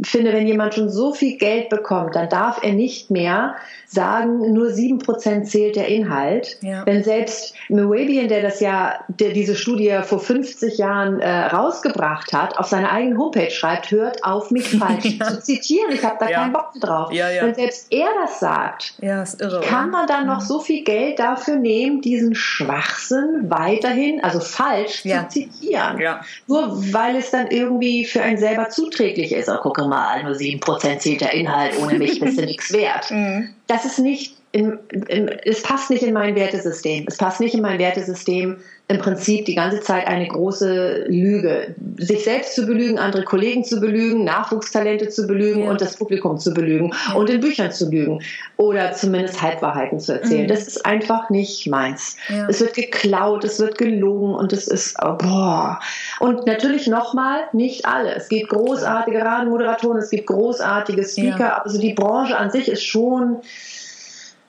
finde, wenn jemand schon so viel Geld bekommt, dann darf er nicht mehr sagen, nur sieben Prozent zählt der Inhalt. Ja. Wenn selbst Moabian, der das ja, der diese Studie vor 50 Jahren äh, rausgebracht hat, auf seiner eigenen Homepage schreibt, hört auf mich *laughs* falsch ja. zu zitieren. Ich habe da ja. keinen Bock drauf. Wenn selbst er das sagt, irre, kann man dann noch so viel Geld dafür nehmen, diesen Schwachsinn weiterhin, also falsch zu zitieren. Nur weil es dann irgendwie für einen selber zuträglich ist. Oh, gucke mal, nur sieben Prozent zählt der Inhalt, ohne mich bist du nichts wert. *laughs* Mhm das ist nicht, in, in, es passt nicht in mein Wertesystem. Es passt nicht in mein Wertesystem, im Prinzip die ganze Zeit eine große Lüge. Sich selbst zu belügen, andere Kollegen zu belügen, Nachwuchstalente zu belügen ja. und das Publikum zu belügen ja. und in Büchern zu lügen oder zumindest Halbwahrheiten zu erzählen. Mhm. Das ist einfach nicht meins. Ja. Es wird geklaut, es wird gelogen und es ist, oh, boah. Und natürlich nochmal, nicht alle. Es gibt großartige Radiomoderatoren, es gibt großartige Speaker, also die Branche an sich ist schon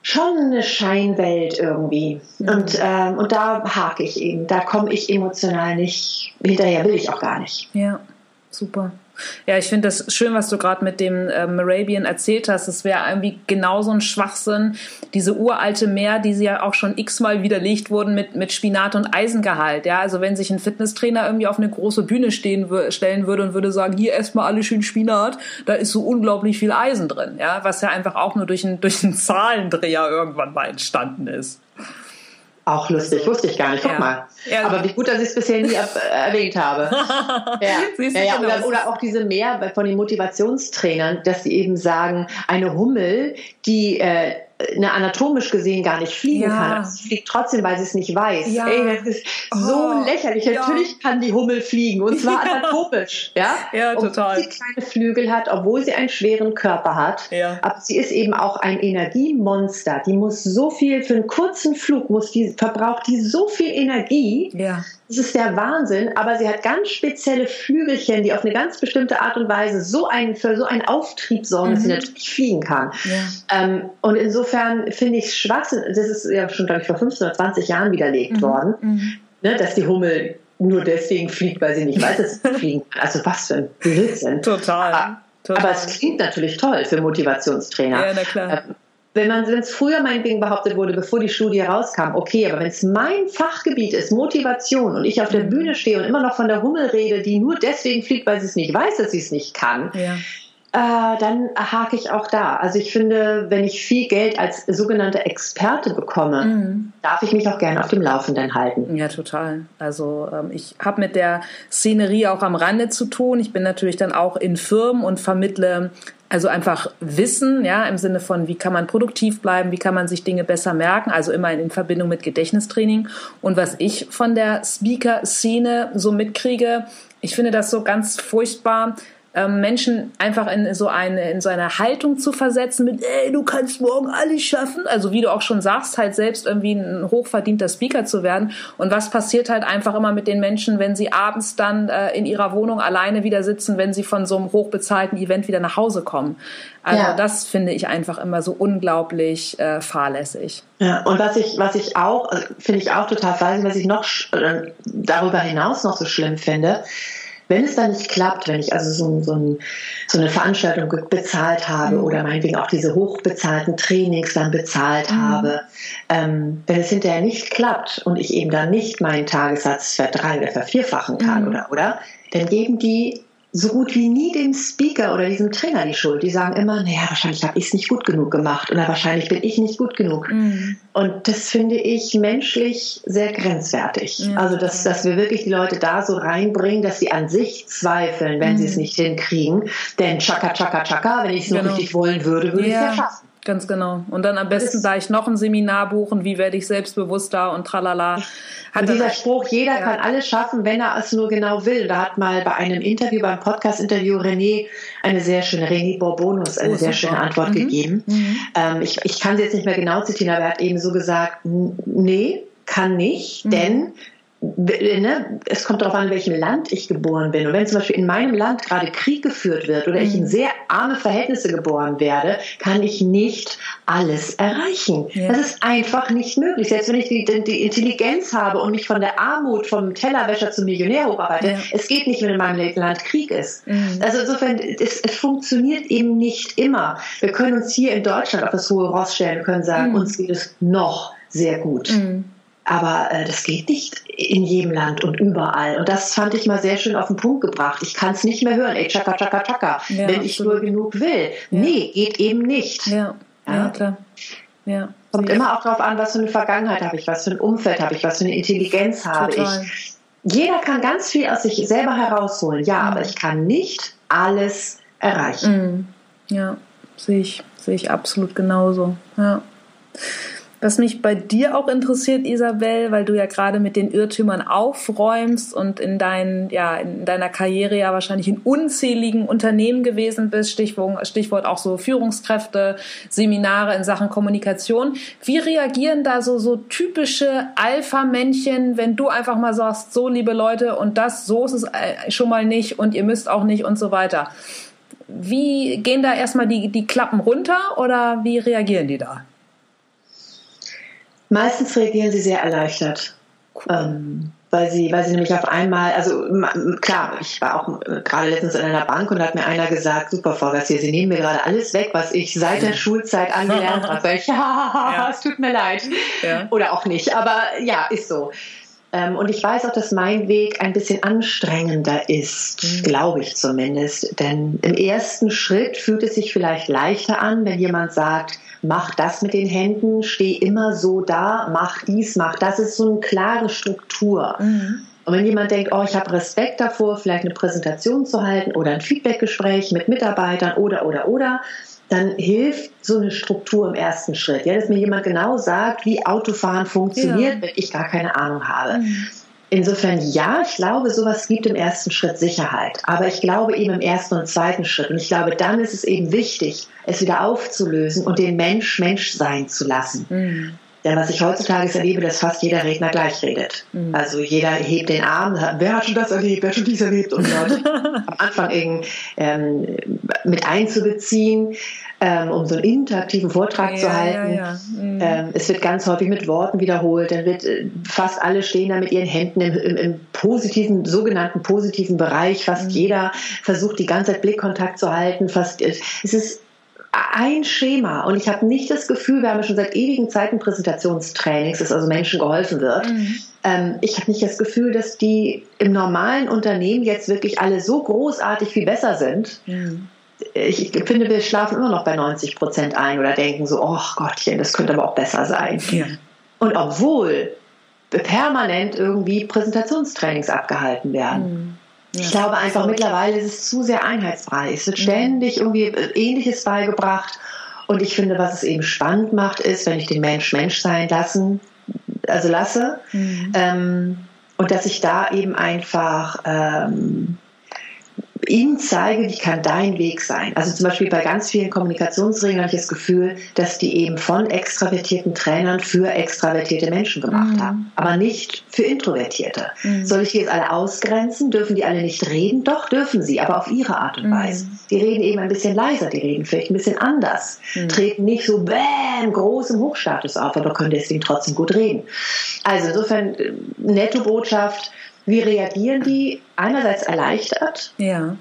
schon eine Scheinwelt irgendwie. Mhm. Und, ähm, und da hake ich eben. Da komme ich emotional nicht hinterher, will ich auch gar nicht. Ja, super. Ja, ich finde das schön, was du gerade mit dem äh, Moravian erzählt hast. Es wäre irgendwie genauso ein Schwachsinn. Diese uralte Meer, die sie ja auch schon x-mal widerlegt wurden mit, mit Spinat und Eisengehalt. Ja, also wenn sich ein Fitnesstrainer irgendwie auf eine große Bühne stehen, stellen würde und würde sagen, hier erstmal alle schön Spinat, da ist so unglaublich viel Eisen drin. Ja, was ja einfach auch nur durch einen, durch einen Zahlendreher irgendwann mal entstanden ist. Auch lustig, wusste ich gar nicht. Guck ja. mal. Ja. Aber wie gut, dass ich es bisher nie erwähnt habe. *laughs* *laughs* ja. ja, oder, oder, auch diese mehr von den Motivationstrainern, dass sie eben sagen, eine Hummel, die äh, eine anatomisch gesehen gar nicht fliegen ja. kann. Sie fliegt trotzdem, weil sie es nicht weiß. Ja. Ey, das ist so oh, lächerlich. Ja. Natürlich kann die Hummel fliegen und zwar *laughs* anatomisch. Ja, ja total. Obwohl sie kleine Flügel hat, obwohl sie einen schweren Körper hat. Ja. Aber sie ist eben auch ein Energiemonster. Die muss so viel für einen kurzen Flug muss die verbraucht die so viel Energie. Ja das ist der Wahnsinn, aber sie hat ganz spezielle Flügelchen, die auf eine ganz bestimmte Art und Weise so einen, für so einen Auftrieb sorgen, mhm. dass sie mhm. natürlich fliegen kann. Ja. Ähm, und insofern finde ich es Schwachsinn, das ist ja schon, glaube ich, vor 15 oder 20 Jahren widerlegt mhm. worden, mhm. Ne, dass die Hummel nur deswegen fliegt, weil sie nicht weiß, dass sie *laughs* fliegen kann. Also was für ein Blödsinn. Total. Aber, Total. aber es klingt natürlich toll für Motivationstrainer. Ja, na klar. Ähm, wenn man, wenn es früher meinetwegen behauptet wurde, bevor die Studie rauskam, okay, aber wenn es mein Fachgebiet ist, Motivation, und ich auf der mhm. Bühne stehe und immer noch von der Hummel rede, die nur deswegen fliegt, weil sie es nicht weiß, dass sie es nicht kann, ja äh, dann hake ich auch da. Also ich finde, wenn ich viel Geld als sogenannte Experte bekomme, mhm. darf ich mich auch gerne auf dem Laufenden halten. Ja, total. Also ähm, ich habe mit der Szenerie auch am Rande zu tun. Ich bin natürlich dann auch in Firmen und vermittle also einfach Wissen, ja, im Sinne von, wie kann man produktiv bleiben, wie kann man sich Dinge besser merken, also immer in Verbindung mit Gedächtnistraining. Und was ich von der Speaker-Szene so mitkriege, ich finde das so ganz furchtbar, Menschen einfach in so eine in so eine Haltung zu versetzen mit ey du kannst morgen alles schaffen. Also wie du auch schon sagst halt selbst irgendwie ein hochverdienter Speaker zu werden. Und was passiert halt einfach immer mit den Menschen wenn sie abends dann äh, in ihrer Wohnung alleine wieder sitzen wenn sie von so einem hochbezahlten Event wieder nach Hause kommen? Also ja. das finde ich einfach immer so unglaublich äh, fahrlässig. Ja und was ich was ich auch also finde ich auch total fahrlässig was ich noch äh, darüber hinaus noch so schlimm finde wenn es dann nicht klappt, wenn ich also so, so, ein, so eine Veranstaltung bezahlt habe mhm. oder meinetwegen auch diese hochbezahlten Trainings dann bezahlt mhm. habe, ähm, wenn es hinterher nicht klappt und ich eben dann nicht meinen Tagessatz verdrei- oder vervierfachen kann, mhm. oder, oder, dann geben die so gut wie nie dem Speaker oder diesem Trainer die Schuld. Die sagen immer, naja, wahrscheinlich habe ich es nicht gut genug gemacht oder wahrscheinlich bin ich nicht gut genug. Mhm. Und das finde ich menschlich sehr grenzwertig. Ja. Also, dass, dass wir wirklich die Leute da so reinbringen, dass sie an sich zweifeln, wenn mhm. sie es nicht hinkriegen. Denn chaka, chaka, chaka, wenn ich es nur genau. richtig wollen würde, würde ja. ich es ja schaffen. Ganz genau. Und dann am besten da ich noch ein Seminar buchen, wie werde ich selbstbewusster und tralala. Hat dieser Spruch, jeder ja. kann alles schaffen, wenn er es nur genau will. Da hat mal bei einem Interview, beim Podcast-Interview René eine sehr schöne, René Borbonus, eine oh, sehr schöne Antwort mhm. gegeben. Mhm. Ähm, ich, ich kann sie jetzt nicht mehr genau zitieren, aber er hat eben so gesagt, nee, kann nicht, mhm. denn Ne, es kommt darauf an, in welchem Land ich geboren bin. Und wenn zum Beispiel in meinem Land gerade Krieg geführt wird oder ich in mhm. sehr arme Verhältnisse geboren werde, kann ich nicht alles erreichen. Ja. Das ist einfach nicht möglich. Selbst wenn ich die, die, Intelligenz habe und mich von der Armut, vom Tellerwäscher zum Millionär hocharbeite, ja. es geht nicht, wenn in meinem Land Krieg ist. Mhm. Also insofern, es, es, funktioniert eben nicht immer. Wir können uns hier in Deutschland auf das hohe Ross stellen, wir können sagen, mhm. uns geht es noch sehr gut. Mhm. Aber äh, das geht nicht in jedem Land und überall. Und das fand ich mal sehr schön auf den Punkt gebracht. Ich kann es nicht mehr hören. Ey, tschakka, tschakka, tschakka. Ja, wenn ich nur genug will. Ja. Nee, geht eben nicht. Ja, ja, ja klar. Ja. Kommt immer auch darauf an, was für eine Vergangenheit habe ich, was für ein Umfeld habe ich, was für eine Intelligenz habe Total. ich. Jeder kann ganz viel aus sich selber herausholen, ja, mhm. aber ich kann nicht alles erreichen. Mhm. Ja, sehe ich, sehe ich absolut genauso. Ja. Was mich bei dir auch interessiert, Isabel, weil du ja gerade mit den Irrtümern aufräumst und in, dein, ja, in deiner Karriere ja wahrscheinlich in unzähligen Unternehmen gewesen bist, Stichwort, Stichwort auch so Führungskräfte, Seminare in Sachen Kommunikation. Wie reagieren da so, so typische Alpha-Männchen, wenn du einfach mal sagst, so liebe Leute und das, so ist es äh, schon mal nicht und ihr müsst auch nicht und so weiter? Wie gehen da erstmal die, die Klappen runter oder wie reagieren die da? Meistens reagieren sie sehr erleichtert. Cool. Ähm, weil sie, weil sie nämlich auf einmal, also klar, ich war auch äh, gerade letztens in einer Bank und da hat mir einer gesagt, super Vorwärts hier, sie nehmen mir gerade alles weg, was ich seit der Schulzeit angelernt habe. Sag *laughs* ich, *laughs* ja, es tut mir leid. Ja. Oder auch nicht, aber ja, ist so. Ähm, und ich weiß auch, dass mein Weg ein bisschen anstrengender ist, mhm. glaube ich zumindest. Denn im ersten Schritt fühlt es sich vielleicht leichter an, wenn jemand sagt, mach das mit den Händen, steh immer so da, mach dies, mach das. ist so eine klare Struktur. Mhm. Und wenn jemand denkt, oh, ich habe Respekt davor, vielleicht eine Präsentation zu halten oder ein Feedbackgespräch mit Mitarbeitern oder, oder, oder, dann hilft so eine Struktur im ersten Schritt. Ja, dass mir jemand genau sagt, wie Autofahren funktioniert, ja. wenn ich gar keine Ahnung habe. Mhm. Insofern ja, ich glaube, sowas gibt im ersten Schritt Sicherheit. Aber ich glaube eben im ersten und zweiten Schritt. Und ich glaube, dann ist es eben wichtig, es wieder aufzulösen und den Mensch Mensch sein zu lassen. Mhm. Denn was ich heutzutage erlebe, dass fast jeder Redner gleich redet. Mhm. Also jeder hebt den Arm, sagt, wer hat schon das erlebt, wer hat schon dies erlebt und dort *laughs* am Anfang eben, ähm, mit einzubeziehen, ähm, um so einen interaktiven Vortrag ja, zu halten. Ja, ja. Mhm. Ähm, es wird ganz häufig mit Worten wiederholt, dann wird äh, fast alle stehen da mit ihren Händen im, im, im positiven, sogenannten positiven Bereich. Fast mhm. jeder versucht die ganze Zeit Blickkontakt zu halten. Fast, äh, es ist ein Schema und ich habe nicht das Gefühl, wir haben schon seit ewigen Zeiten Präsentationstrainings, dass also Menschen geholfen wird. Mhm. Ähm, ich habe nicht das Gefühl, dass die im normalen Unternehmen jetzt wirklich alle so großartig viel besser sind. Mhm. Ich, ich finde, wir schlafen immer noch bei 90 Prozent ein oder denken so, oh Gottchen, das könnte aber auch besser sein. Ja. Und obwohl permanent irgendwie Präsentationstrainings abgehalten werden. Mhm. Ja. Ich glaube einfach, mittlerweile ist es zu sehr einheitsfrei. Es wird mhm. ständig irgendwie äh, Ähnliches beigebracht. Und ich finde, was es eben spannend macht, ist, wenn ich den Mensch Mensch sein lassen, also lasse, mhm. ähm, und dass ich da eben einfach ähm, ihnen zeige, wie kann dein Weg sein. Also zum Beispiel bei ganz vielen Kommunikationsregeln habe ich das Gefühl, dass die eben von extravertierten Trainern für extravertierte Menschen gemacht mhm. haben, aber nicht für Introvertierte. Mhm. Soll ich die jetzt alle ausgrenzen? Dürfen die alle nicht reden? Doch, dürfen sie, aber auf ihre Art und mhm. Weise. Die reden eben ein bisschen leiser, die reden vielleicht ein bisschen anders, mhm. treten nicht so bäm, groß im Hochstatus auf, aber können deswegen trotzdem gut reden. Also insofern, äh, netto Botschaft, wie reagieren die? Einerseits erleichtert. Ja.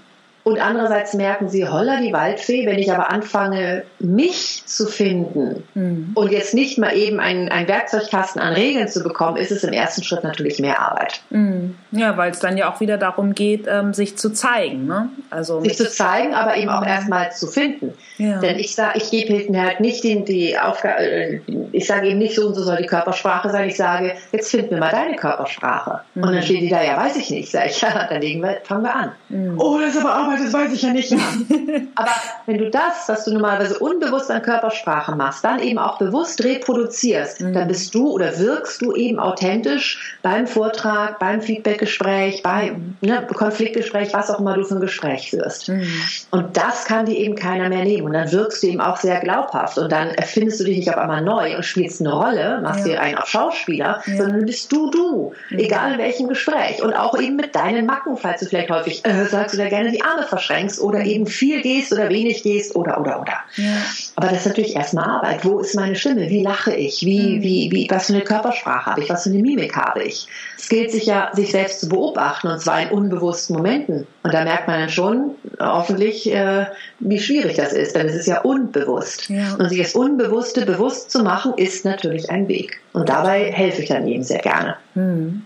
Und andererseits merken sie, holla die Waldfee, wenn ich aber anfange, mich zu finden mhm. und jetzt nicht mal eben einen, einen Werkzeugkasten an Regeln zu bekommen, ist es im ersten Schritt natürlich mehr Arbeit. Mhm. Ja, weil es dann ja auch wieder darum geht, ähm, sich zu zeigen. Ne? Also sich zu zeigen, aber eben auch mhm. erstmal zu finden. Ja. Denn ich sage, ich gebe Hilton halt nicht die, die Aufgabe, äh, ich sage eben nicht so und so soll die Körpersprache sein. Ich sage, jetzt find mir mal deine Körpersprache. Mhm. Und dann steht die da, ja, weiß ich nicht. Sag ich, ja, *laughs* dann legen wir, fangen wir an. Mhm. Oh, das ist aber Arbeit, das weiß ich ja nicht. *laughs* Ja. aber wenn du das, was du normalerweise unbewusst an Körpersprache machst, dann eben auch bewusst reproduzierst, mhm. dann bist du oder wirkst du eben authentisch beim Vortrag, beim Feedbackgespräch, beim ne, Konfliktgespräch, was auch immer du für ein Gespräch führst. Mhm. Und das kann dir eben keiner mehr nehmen. Und dann wirkst du eben auch sehr glaubhaft. Und dann erfindest du dich nicht auf einmal neu und spielst eine Rolle, machst ja. dir einen auf Schauspieler, ja. sondern bist du du, mhm. egal in welchem Gespräch. Und auch eben mit deinen Macken, falls du vielleicht häufig äh, sagst oder gerne die Arme verschränkst oder eben viel gehst oder wenig gehst oder oder oder. Ja. Aber das ist natürlich erstmal Arbeit. Wo ist meine Stimme? Wie lache ich? Wie, mhm. wie, wie, was für eine Körpersprache habe ich? Was für eine Mimik habe ich? Es gilt sich ja, sich selbst zu beobachten und zwar in unbewussten Momenten. Und da merkt man dann schon hoffentlich, äh, wie schwierig das ist denn es ist ja unbewusst. Ja. Und sich das Unbewusste bewusst zu machen, ist natürlich ein Weg. Und dabei helfe ich dann eben sehr gerne. Hm.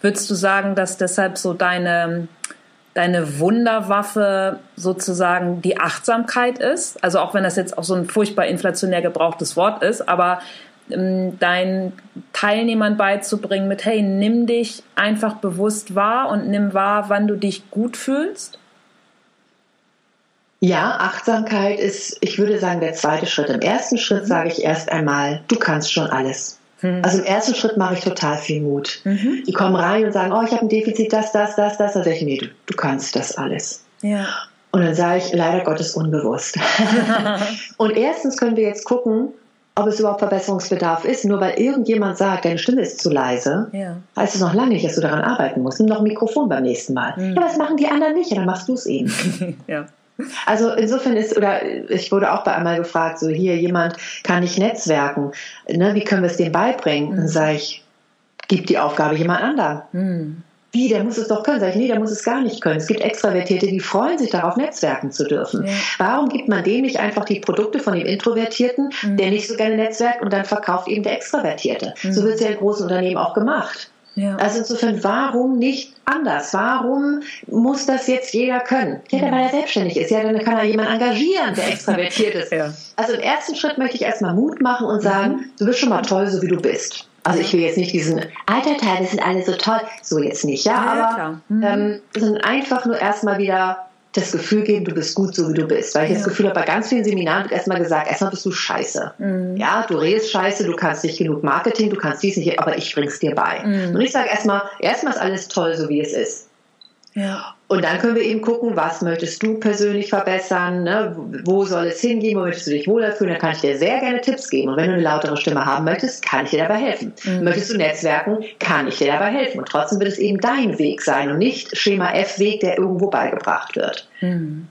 Würdest du sagen, dass deshalb so deine, deine Wunderwaffe sozusagen die Achtsamkeit ist? Also auch wenn das jetzt auch so ein furchtbar inflationär gebrauchtes Wort ist, aber ähm, deinen Teilnehmern beizubringen mit, hey, nimm dich einfach bewusst wahr und nimm wahr, wann du dich gut fühlst? Ja, Achtsamkeit ist, ich würde sagen, der zweite Schritt. Im ersten Schritt sage ich erst einmal, du kannst schon alles. Mhm. Also im ersten Schritt mache ich total viel Mut. Mhm. Die kommen rein und sagen, oh, ich habe ein Defizit, das, das, das, das. Dann sage ich, nee, du, du kannst das alles. Ja. Und dann sage ich, leider Gottes unbewusst. *laughs* und erstens können wir jetzt gucken, ob es überhaupt Verbesserungsbedarf ist. Nur weil irgendjemand sagt, deine Stimme ist zu leise, ja. heißt es noch lange nicht, dass du daran arbeiten musst. Nimm noch ein Mikrofon beim nächsten Mal. Mhm. Ja, was machen die anderen nicht? Ja, dann machst du es eben. *laughs* ja. Also insofern ist, oder ich wurde auch bei einmal gefragt, so hier, jemand kann nicht netzwerken, ne, wie können wir es dem beibringen? Mhm. Dann sage ich, gib die Aufgabe jemand anderem. Mhm. Wie, der muss es doch können. Sag ich, nee, der muss es gar nicht können. Es gibt Extravertierte, die freuen sich darauf, netzwerken zu dürfen. Ja. Warum gibt man dem nicht einfach die Produkte von dem Introvertierten, mhm. der nicht so gerne netzwerkt und dann verkauft eben der Extravertierte? Mhm. So wird es ja in großen Unternehmen auch gemacht. Ja. Also insofern, warum nicht anders? Warum muss das jetzt jeder können? Ja, der, weil er selbstständig ist. Ja, dann kann er jemanden engagieren, der extravertiert ist. Ja. Also im ersten Schritt möchte ich erstmal Mut machen und sagen, mhm. du bist schon mal toll, so wie du bist. Also ich will jetzt nicht diesen alter Teil, das sind alle so toll, so jetzt nicht, ja, ja aber mhm. ähm, sondern einfach nur erstmal wieder das Gefühl geben, du bist gut, so wie du bist. Weil ich ja. das Gefühl habe, bei ganz vielen Seminaren wird erstmal gesagt, erstmal bist du scheiße. Mhm. Ja, du redest scheiße, du kannst nicht genug Marketing, du kannst dies nicht, aber ich bring's dir bei. Mhm. Und ich sage erstmal, erstmal ist alles toll, so wie es ist. Ja. Und dann können wir eben gucken, was möchtest du persönlich verbessern, ne? wo soll es hingehen, wo möchtest du dich wohler fühlen, dann kann ich dir sehr gerne Tipps geben. Und wenn du eine lautere Stimme haben möchtest, kann ich dir dabei helfen. Mhm. Möchtest du Netzwerken, kann ich dir dabei helfen. Und trotzdem wird es eben dein Weg sein und nicht Schema F-Weg, der irgendwo beigebracht wird. Mhm.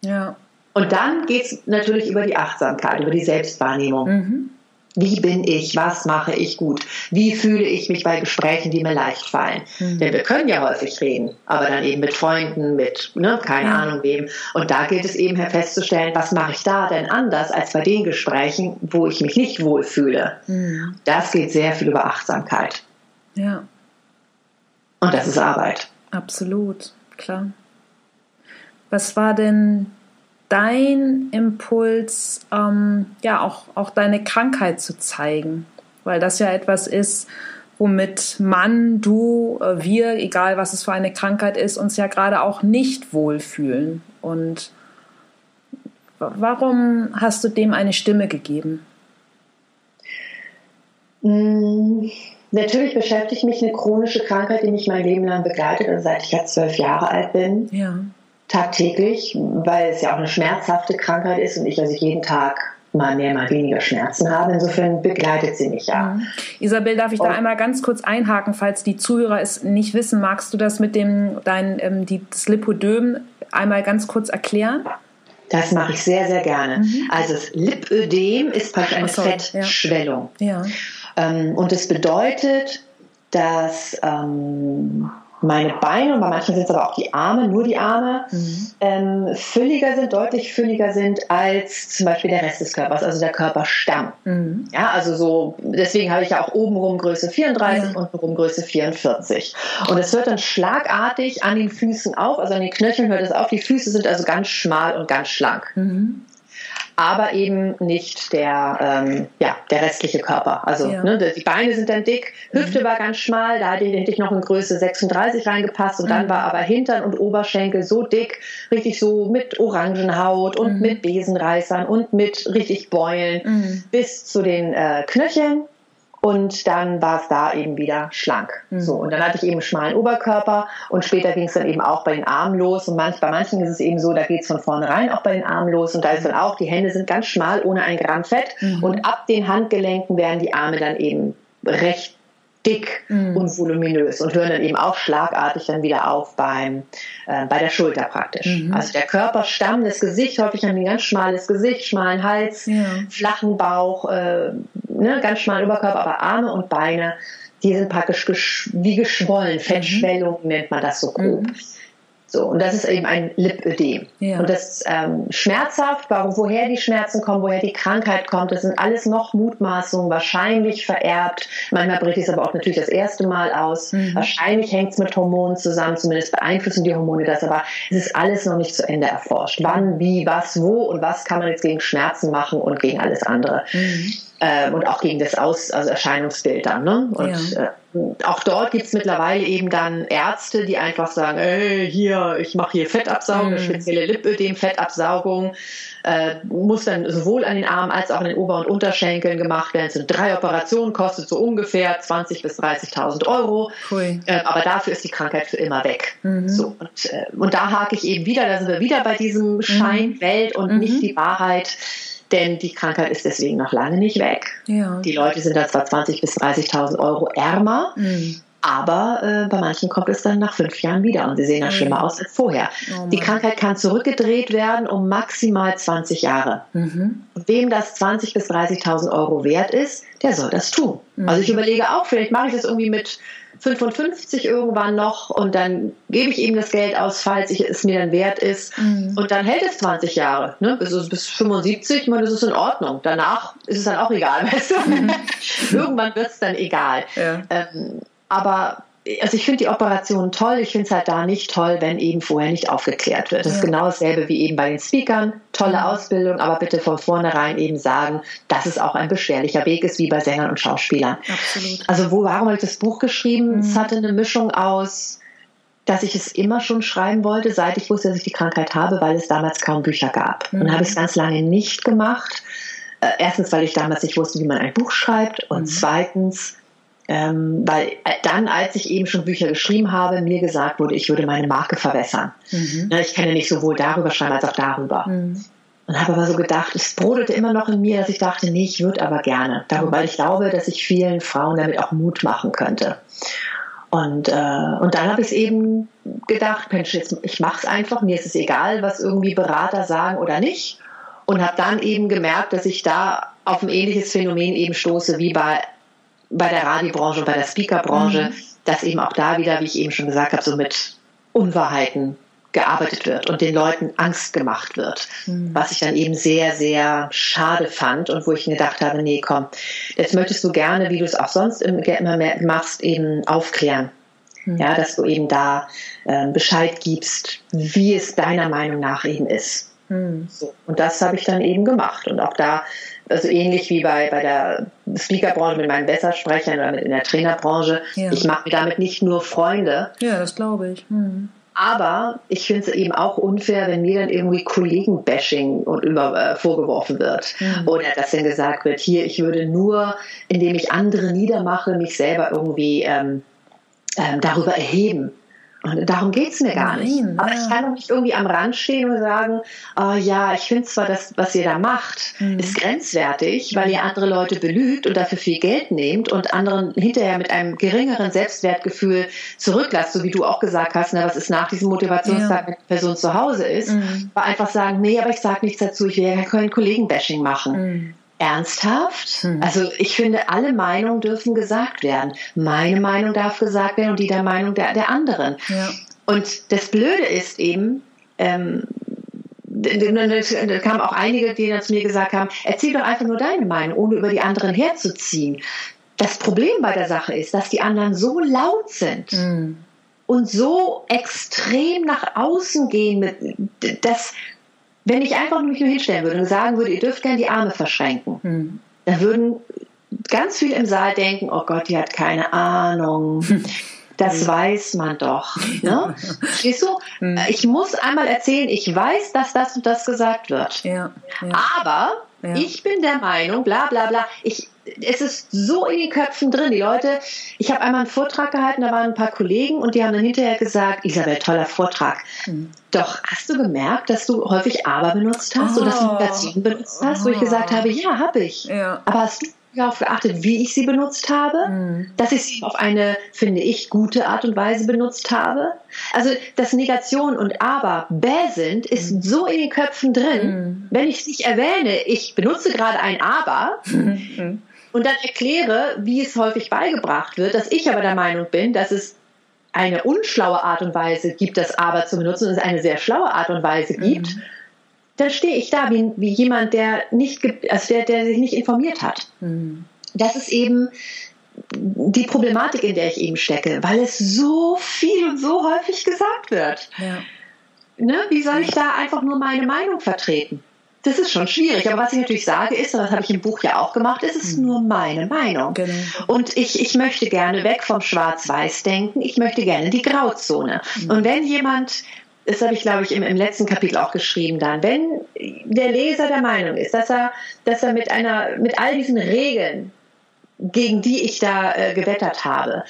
Ja. Und dann geht es natürlich über die Achtsamkeit, über die Selbstwahrnehmung. Mhm. Wie bin ich? Was mache ich gut? Wie fühle ich mich bei Gesprächen, die mir leicht fallen? Mhm. Denn wir können ja häufig reden, aber dann eben mit Freunden, mit ne, keine ja. Ahnung wem. Und da gilt es eben festzustellen, was mache ich da denn anders als bei den Gesprächen, wo ich mich nicht wohlfühle. Mhm. Das geht sehr viel über Achtsamkeit. Ja. Und das ist Arbeit. Absolut, klar. Was war denn dein Impuls, ähm, ja, auch, auch deine Krankheit zu zeigen? Weil das ja etwas ist, womit man, du, äh, wir, egal was es für eine Krankheit ist, uns ja gerade auch nicht wohlfühlen. Und warum hast du dem eine Stimme gegeben? Mmh. Natürlich beschäftigt mich eine chronische Krankheit, die mich mein Leben lang begleitet, also seit ich jetzt zwölf Jahre alt bin. Ja tagtäglich, weil es ja auch eine schmerzhafte Krankheit ist und ich also jeden Tag mal mehr, mal weniger Schmerzen habe. Insofern begleitet sie mich ja. Mhm. Isabel, darf ich da einmal ganz kurz einhaken, falls die Zuhörer es nicht wissen, magst du das mit dem dein ähm, die, das Lipödem einmal ganz kurz erklären? Das mache ich sehr, sehr gerne. Mhm. Also das Lipödem ist praktisch eine oh, Fettschwellung. Ja. ja. Ähm, und es bedeutet, dass ähm, meine Beine und bei manchen sind es aber auch die Arme, nur die Arme, mhm. ähm, fülliger sind, deutlich fülliger sind als zum Beispiel der Rest des Körpers, also der Körperstamm. Mhm. Ja, also so, deswegen habe ich ja auch obenrum Größe 34 mhm. und untenrum Größe 44. Und es hört dann schlagartig an den Füßen auf, also an den Knöcheln hört es auf. Die Füße sind also ganz schmal und ganz schlank. Mhm aber eben nicht der, ähm, ja, der restliche Körper. Also ja. ne, die Beine sind dann dick, Hüfte mhm. war ganz schmal, da hätte ich noch in Größe 36 reingepasst und mhm. dann war aber Hintern und Oberschenkel so dick, richtig so mit Orangenhaut und mhm. mit Besenreißern und mit richtig Beulen mhm. bis zu den äh, Knöcheln und dann war es da eben wieder schlank. Mhm. So, und dann hatte ich eben einen schmalen Oberkörper und später ging es dann eben auch bei den Armen los. Und manch, bei manchen ist es eben so, da geht es von vornherein auch bei den Armen los. Und da ist dann auch, die Hände sind ganz schmal, ohne ein Gramm Fett. Mhm. Und ab den Handgelenken werden die Arme dann eben recht dick mhm. und voluminös und hören dann eben auch schlagartig dann wieder auf beim, äh, bei der Schulter praktisch. Mhm. Also der Körperstamm, das Gesicht, häufig haben die ein ganz schmales Gesicht, schmalen Hals, ja. flachen Bauch, äh, ne, ganz schmalen Überkörper, aber Arme und Beine, die sind praktisch gesch wie geschwollen, Fettschwellung mhm. nennt man das so grob. Mhm. So, und das ist eben ein Lipödem. Ja. Und das ist ähm, schmerzhaft, warum, woher die Schmerzen kommen, woher die Krankheit kommt, das sind alles noch Mutmaßungen, wahrscheinlich vererbt. Manchmal bricht es aber auch natürlich das erste Mal aus. Mhm. Wahrscheinlich hängt es mit Hormonen zusammen, zumindest beeinflussen die Hormone das, aber es ist alles noch nicht zu Ende erforscht. Wann, wie, was, wo und was kann man jetzt gegen Schmerzen machen und gegen alles andere. Mhm. Ähm, und auch gegen das Aus, also Erscheinungsbild dann. Ne? Und ja. äh, auch dort gibt es mittlerweile eben dann Ärzte, die einfach sagen, ey, hier, ich mache hier Fettabsaugung, mhm. spezielle Lipödem-Fettabsaugung äh, muss dann sowohl an den Armen als auch an den Ober- und Unterschenkeln gemacht werden. Es sind drei Operationen, kostet so ungefähr 20.000 bis 30.000 Euro. Cool. Äh, aber dafür ist die Krankheit für immer weg. Mhm. So, und, äh, und da hake ich eben wieder, da sind wir wieder bei diesem Scheinwelt mhm. und mhm. nicht die Wahrheit denn die Krankheit ist deswegen noch lange nicht weg. Ja. Die Leute sind da zwar 20.000 bis 30.000 Euro ärmer, mhm. Aber äh, bei manchen kommt es dann nach fünf Jahren wieder und sie sehen dann mhm. schlimmer aus als vorher. Oh die Krankheit kann zurückgedreht werden um maximal 20 Jahre. Mhm. Wem das 20.000 bis 30.000 Euro wert ist, der soll das tun. Mhm. Also ich überlege auch, vielleicht mache ich das irgendwie mit 55 irgendwann noch und dann gebe ich ihm das Geld aus, falls ich, es mir dann wert ist. Mhm. Und dann hält es 20 Jahre. Ne? Bis, bis 75, ich meine, das ist in Ordnung. Danach ist es dann auch egal. *laughs* Weißt du? Mhm. Irgendwann wird es dann egal. Ja. Ähm, aber also ich finde die Operation toll. Ich finde es halt da nicht toll, wenn eben vorher nicht aufgeklärt wird. Das ja. ist genau dasselbe wie eben bei den Speakern. Tolle mhm. Ausbildung, aber bitte von vornherein eben sagen, dass es auch ein beschwerlicher Weg ist, wie bei Sängern und Schauspielern. Absolut. Also wo, warum habe ich das Buch geschrieben? Mhm. Es hatte eine Mischung aus, dass ich es immer schon schreiben wollte, seit ich wusste, dass ich die Krankheit habe, weil es damals kaum Bücher gab. Mhm. Und habe ich es ganz lange nicht gemacht. Äh, erstens, weil ich damals nicht wusste, wie man ein Buch schreibt. Und mhm. zweitens, ähm, weil äh, dann, als ich eben schon Bücher geschrieben habe, mir gesagt wurde, ich würde meine Marke verwässern. Mhm. Ne, ich kann ja nicht sowohl darüber schreiben als auch darüber. Mhm. Und habe aber so gedacht, es brodelte immer noch in mir, dass ich dachte, nee, ich würde aber gerne. Darüber, weil ich glaube, dass ich vielen Frauen damit auch Mut machen könnte. Und, äh, und dann habe ich es eben gedacht, Mensch, jetzt, ich mache es einfach, mir ist es egal, was irgendwie Berater sagen oder nicht. Und habe dann eben gemerkt, dass ich da auf ein ähnliches Phänomen eben stoße wie bei bei der Radiobranche und bei der Speakerbranche, mhm. dass eben auch da wieder, wie ich eben schon gesagt habe, so mit Unwahrheiten gearbeitet wird und den Leuten Angst gemacht wird. Mhm. Was ich dann eben sehr, sehr schade fand und wo ich mir gedacht habe, nee, komm, jetzt möchtest du gerne, wie du es auch sonst immer mehr machst, eben aufklären. Mhm. Ja, dass du eben da äh, Bescheid gibst, wie es deiner Meinung nach eben ist. Mhm. So. Und das habe ich dann eben gemacht. Und auch da also ähnlich wie bei, bei der Speakerbranche mit meinen Bessersprechern oder in der Trainerbranche. Ja. Ich mache mir damit nicht nur Freunde. Ja, das glaube ich. Hm. Aber ich finde es eben auch unfair, wenn mir dann irgendwie Kollegenbashing und über, äh, vorgeworfen wird. Mhm. Oder dass dann gesagt wird, hier, ich würde nur, indem ich andere niedermache, mich selber irgendwie ähm, ähm, darüber erheben. Und darum geht es mir gar Nein, nicht. Aber ich kann doch nicht irgendwie am Rand stehen und sagen, oh, ja, ich finde zwar, das, was ihr da macht, mhm. ist grenzwertig, weil ihr andere Leute belügt und dafür viel Geld nehmt und anderen hinterher mit einem geringeren Selbstwertgefühl zurücklasst, so wie du auch gesagt hast, na, was ist nach diesem Motivationstag, ja. wenn die Person zu Hause ist, mhm. war einfach sagen, nee, aber ich sage nichts dazu, ich will ja kein Kollegenbashing machen. Mhm. Ernsthaft? Hm. Also ich finde, alle Meinungen dürfen gesagt werden. Meine Meinung darf gesagt werden und die der Meinung der, der anderen. Ja. Und das Blöde ist eben, ähm, da kamen auch einige, die dann zu mir gesagt haben, erzähl doch einfach nur deine Meinung, ohne über die anderen herzuziehen. Das Problem bei der Sache ist, dass die anderen so laut sind mm. und so extrem nach außen gehen, dass wenn ich einfach mich nur hinstellen würde und sagen würde, ihr dürft gerne die Arme verschränken, hm. dann würden ganz viele im Saal denken, oh Gott, die hat keine Ahnung. *laughs* Das weiß man doch. Ne? Siehst du? Hm. Ich muss einmal erzählen, ich weiß, dass das und das gesagt wird. Ja, ja. Aber ja. ich bin der Meinung, bla bla bla. Ich, es ist so in den Köpfen drin. Die Leute, ich habe einmal einen Vortrag gehalten, da waren ein paar Kollegen und die haben dann hinterher gesagt, Isabel, toller Vortrag. Mhm. Doch hast du gemerkt, dass du häufig aber benutzt hast oh. und dass du Negation benutzt hast, oh. wo ich gesagt habe, ja, habe ich. Ja. Aber hast du darauf geachtet, wie ich sie benutzt habe, mhm. dass ich sie auf eine, finde ich, gute Art und Weise benutzt habe. Also, dass Negation und Aber bäh sind, ist mhm. so in den Köpfen drin. Mhm. Wenn ich es nicht erwähne, ich benutze gerade ein Aber, *laughs* mhm und dann erkläre, wie es häufig beigebracht wird, dass ich aber der Meinung bin, dass es eine unschlaue Art und Weise gibt, das aber zu benutzen und es eine sehr schlaue Art und Weise gibt, mhm. dann stehe ich da wie, wie jemand, der nicht, also der, der sich nicht informiert hat. Mhm. Das ist eben die Problematik, in der ich eben stecke, weil es so viel und so häufig gesagt wird. Ja. Ne? Wie soll ich da einfach nur meine Meinung vertreten? Das ist schon schwierig. Aber was ich natürlich sage ist, und das habe ich im Buch ja auch gemacht, es ist nur meine Meinung. Genau. Und ich, ich möchte gerne weg vom Schwarz-Weiß-Denken. Ich möchte gerne die Grauzone. Mhm. Und wenn jemand das habe ich, glaube ich, im, im, letzten Kapitel auch geschrieben dann, wenn der Leser der Meinung ist, dass er, dass er mit einer, mit all diesen Regeln, gegen die ich da äh, gewettert habe,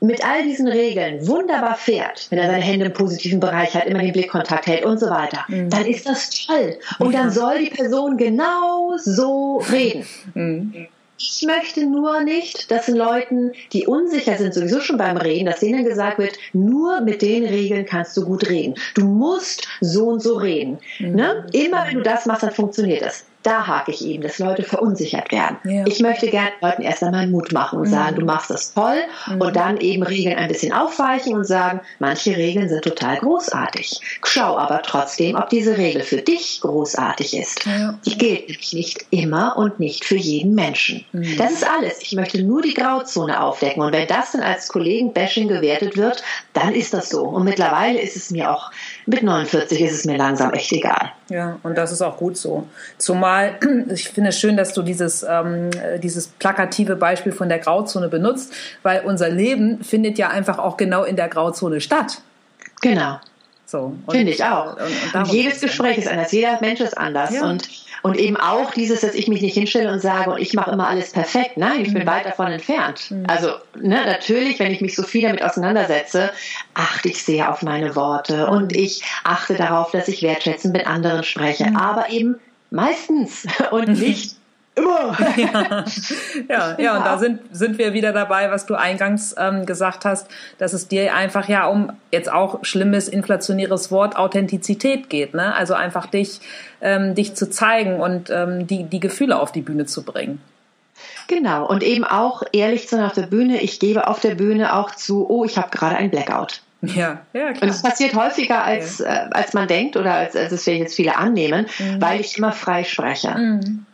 mit all diesen Regeln wunderbar fährt, wenn er seine Hände im positiven Bereich hat, immer den Blickkontakt hält und so weiter, mhm. dann ist das toll. Und ja. dann soll die Person genau so reden. Mhm. Ich möchte nur nicht, dass Leuten, die unsicher sind, sowieso schon beim Reden, dass denen gesagt wird, nur mit den Regeln kannst du gut reden. Du musst so und so reden. Mhm. Ne? Immer wenn du das machst, dann funktioniert das da hake ich eben, dass Leute verunsichert werden. Ja. Ich möchte gerne Leuten erst einmal Mut machen und mhm. sagen, du machst das toll mhm. und dann eben Regeln ein bisschen aufweichen und sagen, manche Regeln sind total großartig. Schau aber trotzdem, ob diese Regel für dich großartig ist. Ja. Die gilt nämlich nicht immer und nicht für jeden Menschen. Mhm. Das ist alles. Ich möchte nur die Grauzone aufdecken und wenn das dann als Kollegen-Bashing gewertet wird, dann ist das so. Und mittlerweile ist es mir auch, mit 49 ist es mir langsam echt egal. Ja, und das ist auch gut so. Zumal, *clears throat* ich finde es schön, dass du dieses, ähm, dieses plakative Beispiel von der Grauzone benutzt, weil unser Leben findet ja einfach auch genau in der Grauzone statt. Genau. So, Finde ich auch. Und, und jedes Gespräch ist anders, jeder Mensch ist anders. Ja. Und, und eben auch dieses, dass ich mich nicht hinstelle und sage, und ich mache immer alles perfekt. Nein, ich bin mhm. weit davon entfernt. Mhm. Also ne, natürlich, wenn ich mich so viel damit auseinandersetze, achte ich sehr auf meine Worte und mhm. ich achte darauf, dass ich wertschätzend mit anderen spreche. Aber eben meistens *laughs* und nicht Immer. *laughs* ja, *laughs* ja, ja, und da sind, sind wir wieder dabei, was du eingangs ähm, gesagt hast, dass es dir einfach ja um jetzt auch schlimmes inflationäres Wort Authentizität geht, ne? Also einfach dich, ähm, dich zu zeigen und ähm, die, die Gefühle auf die Bühne zu bringen. Genau, und eben auch ehrlich zu sein auf der Bühne. Ich gebe auf der Bühne auch zu, oh, ich habe gerade ein Blackout. Ja, ja, klar. Und es passiert häufiger, als, äh, als man denkt oder als, als es jetzt viele annehmen, mhm. weil ich immer frei spreche. Mhm.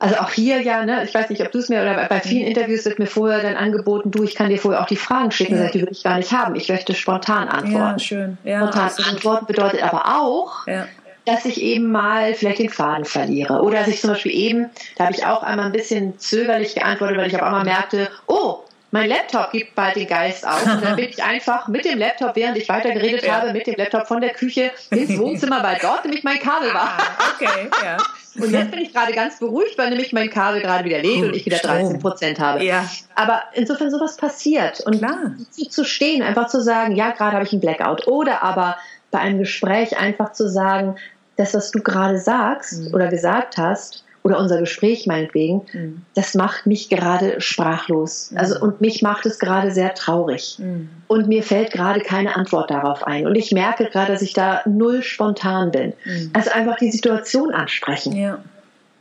Also auch hier ja, ne, ich weiß nicht, ob du es mir oder bei vielen Interviews wird mir vorher dann angeboten, du, ich kann dir vorher auch die Fragen schicken, ja. die will ich gar nicht haben. Ich möchte spontan antworten. Ja, schön. Ja, spontan absolut. antworten bedeutet aber auch, ja. dass ich eben mal vielleicht den Faden verliere. Oder dass ich zum Beispiel eben, da habe ich auch einmal ein bisschen zögerlich geantwortet, weil ich auf einmal merkte, oh, mein Laptop gibt bald den Geist auf. Und dann bin ich einfach mit dem Laptop, während ich weitergeredet ja. habe, mit dem Laptop von der Küche ins Wohnzimmer, weil dort nämlich mein Kabel war. Ah, okay, ja. Und jetzt bin ich gerade ganz beruhigt, weil nämlich mein Kabel gerade wieder lädt und ich wieder 13 Prozent habe. Ja. Aber insofern sowas passiert. Und Klar. zu stehen, einfach zu sagen, ja, gerade habe ich einen Blackout. Oder aber bei einem Gespräch einfach zu sagen, das, was du gerade sagst mhm. oder gesagt hast, oder unser Gespräch meinetwegen, mhm. das macht mich gerade sprachlos. Mhm. Also und mich macht es gerade sehr traurig. Mhm. Und mir fällt gerade keine Antwort darauf ein. Und ich merke gerade, dass ich da null spontan bin. Mhm. Also einfach die Situation ansprechen. Ja.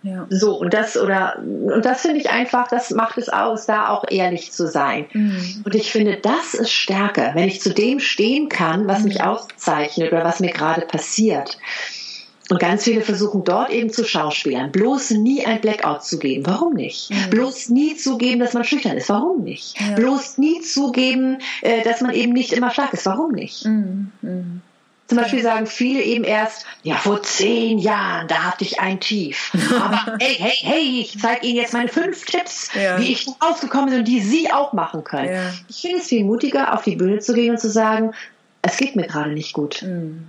Ja. So, und das oder und das finde ich einfach, das macht es aus, da auch ehrlich zu sein. Mhm. Und ich finde, das ist Stärke, wenn ich zu dem stehen kann, was mich mhm. auszeichnet oder was mir gerade passiert. Und ganz viele versuchen dort eben zu schauspielern, bloß nie ein Blackout zu geben. Warum nicht? Mhm. Bloß nie zugeben, dass man schüchtern ist. Warum nicht? Ja. Bloß nie zugeben, äh, dass man eben nicht immer stark ist. Warum nicht? Mhm. Mhm. Zum Beispiel sagen viele eben erst, ja, vor zehn Jahren, da hatte ich ein Tief. Aber *laughs* hey, hey, hey, ich zeige Ihnen jetzt meine fünf Tipps, ja. wie ich rausgekommen bin und die Sie auch machen können. Ja. Ich finde es viel mutiger, auf die Bühne zu gehen und zu sagen, es geht mir gerade nicht gut. Mhm.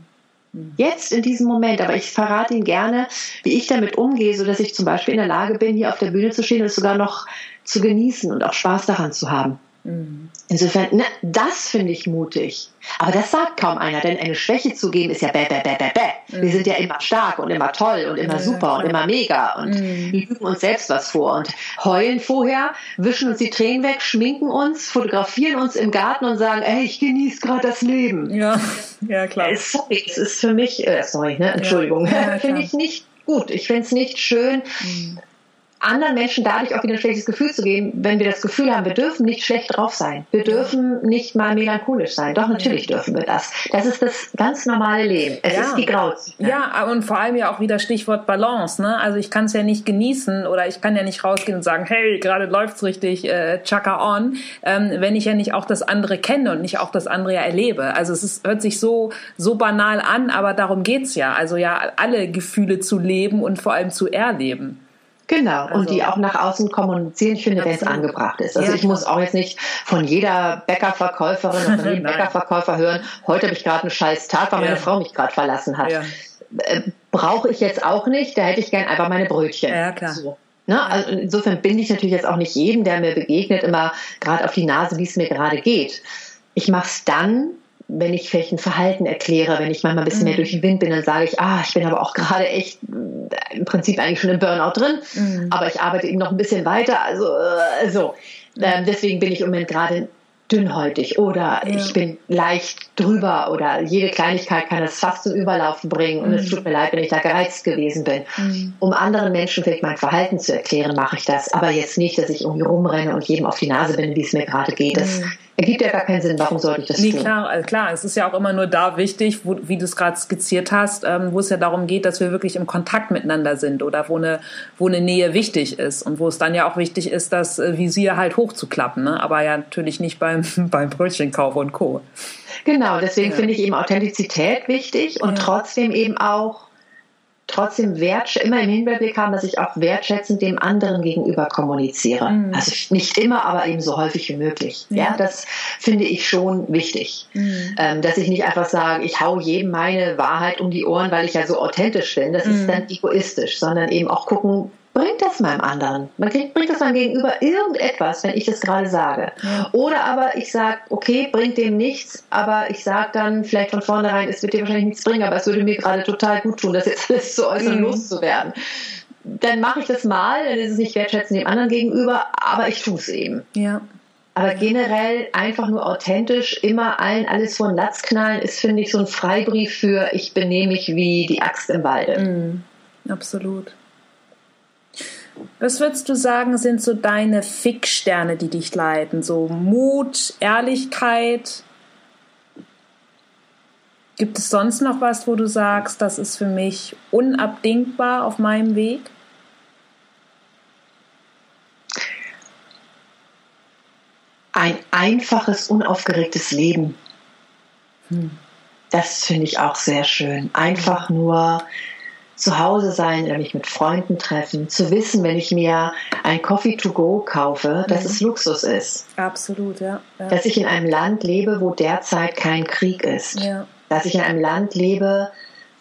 Jetzt in diesem Moment, aber ich verrate Ihnen gerne, wie ich damit umgehe, sodass ich zum Beispiel in der Lage bin, hier auf der Bühne zu stehen und es sogar noch zu genießen und auch Spaß daran zu haben. Mhm. Insofern, ne, das finde ich mutig. Aber das sagt kaum einer, denn eine Schwäche zu geben ist ja bäh, bäh, bäh, bäh, bäh. Mhm. Wir sind ja immer stark und immer toll und immer super und immer mega und mhm. lügen uns selbst was vor und heulen vorher, wischen uns die Tränen weg, schminken uns, fotografieren uns im Garten und sagen, ey, ich genieße gerade das Leben. Ja, ja klar. Sorry, es ist für mich, äh, sorry, ne, Entschuldigung, ja. ja, *laughs* finde ich nicht gut. Ich finde es nicht schön. Mhm anderen Menschen dadurch auch wieder ein schlechtes Gefühl zu geben, wenn wir das Gefühl haben, wir dürfen nicht schlecht drauf sein. Wir dürfen nicht mal melancholisch sein. Doch, natürlich dürfen wir das. Das ist das ganz normale Leben. Es ja. ist die Grauzone. Ja, und vor allem ja auch wieder Stichwort Balance. Ne? Also ich kann es ja nicht genießen oder ich kann ja nicht rausgehen und sagen, hey, gerade läuft's richtig, äh, chaka on, ähm, wenn ich ja nicht auch das andere kenne und nicht auch das andere ja erlebe. Also es ist, hört sich so, so banal an, aber darum geht's ja. Also ja, alle Gefühle zu leben und vor allem zu erleben. Genau, also, und die auch nach außen kommunizieren, ich finde, wenn es angebracht ist. Also ich muss auch jetzt nicht von jeder Bäckerverkäuferin oder von jedem *laughs* Bäckerverkäufer hören, heute habe ich gerade einen scheiß Tag, weil meine Frau mich gerade verlassen hat. Äh, Brauche ich jetzt auch nicht, da hätte ich gern einfach meine Brötchen. Ja, klar. So. Ne? Also insofern bin ich natürlich jetzt auch nicht jedem, der mir begegnet, immer gerade auf die Nase, wie es mir gerade geht. Ich mache es dann, wenn ich vielleicht ein Verhalten erkläre, wenn ich manchmal ein bisschen mhm. mehr durch den Wind bin, dann sage ich, ah, ich bin aber auch gerade echt äh, im Prinzip eigentlich schon im Burnout drin, mhm. aber ich arbeite eben noch ein bisschen weiter. Also äh, so. Ähm, deswegen bin ich im Moment gerade dünnhäutig oder ja. ich bin leicht drüber oder jede Kleinigkeit kann es fast zum Überlaufen bringen und mhm. es tut mir leid, wenn ich da gereizt gewesen bin. Mhm. Um anderen Menschen vielleicht mein Verhalten zu erklären, mache ich das, aber jetzt nicht, dass ich irgendwie rumrenne und jedem auf die Nase bin, wie es mir gerade geht. Das mhm ergibt ja gar keinen Sinn. Warum sollte ich das nee, tun? Klar, also klar, es ist ja auch immer nur da wichtig, wo, wie du es gerade skizziert hast, ähm, wo es ja darum geht, dass wir wirklich im Kontakt miteinander sind oder wo eine, wo eine Nähe wichtig ist und wo es dann ja auch wichtig ist, das äh, Visier halt hochzuklappen, ne? aber ja natürlich nicht beim, *laughs* beim Brötchenkauf und Co. Genau, deswegen ja. finde ich eben Authentizität wichtig und ja. trotzdem eben auch trotzdem wert, immer im Hinblick haben, dass ich auch wertschätzend dem anderen gegenüber kommuniziere. Mhm. Also nicht immer, aber eben so häufig wie möglich. Ja, ja das finde ich schon wichtig. Mhm. Ähm, dass ich nicht einfach sage, ich hau jedem meine Wahrheit um die Ohren, weil ich ja so authentisch bin. Das mhm. ist dann egoistisch, sondern eben auch gucken, bringt das meinem anderen? Man kriegt, bringt das meinem Gegenüber irgendetwas, wenn ich das gerade sage? Oder aber ich sage, okay, bringt dem nichts, aber ich sage dann vielleicht von vornherein, es wird dir wahrscheinlich nichts bringen, aber es würde mir gerade total gut tun, das jetzt *laughs* alles zu äußern mhm. loszuwerden. Dann mache ich das mal, dann ist es nicht wertschätzend dem anderen gegenüber, aber ich tue es eben. Ja. Aber generell einfach nur authentisch, immer allen alles vor den Latz knallen, ist, finde ich, so ein Freibrief für ich benehme mich wie die Axt im Walde. Mhm. Absolut. Was würdest du sagen, sind so deine Fixsterne, die dich leiten? So Mut, Ehrlichkeit? Gibt es sonst noch was, wo du sagst, das ist für mich unabdingbar auf meinem Weg? Ein einfaches, unaufgeregtes Leben. Hm. Das finde ich auch sehr schön. Einfach nur zu Hause sein oder mich mit Freunden treffen, zu wissen, wenn ich mir ein Coffee to go kaufe, dass mhm. es Luxus ist. Absolut, ja. ja. Dass ich in einem Land lebe, wo derzeit kein Krieg ist. Ja. Dass ich in einem Land lebe,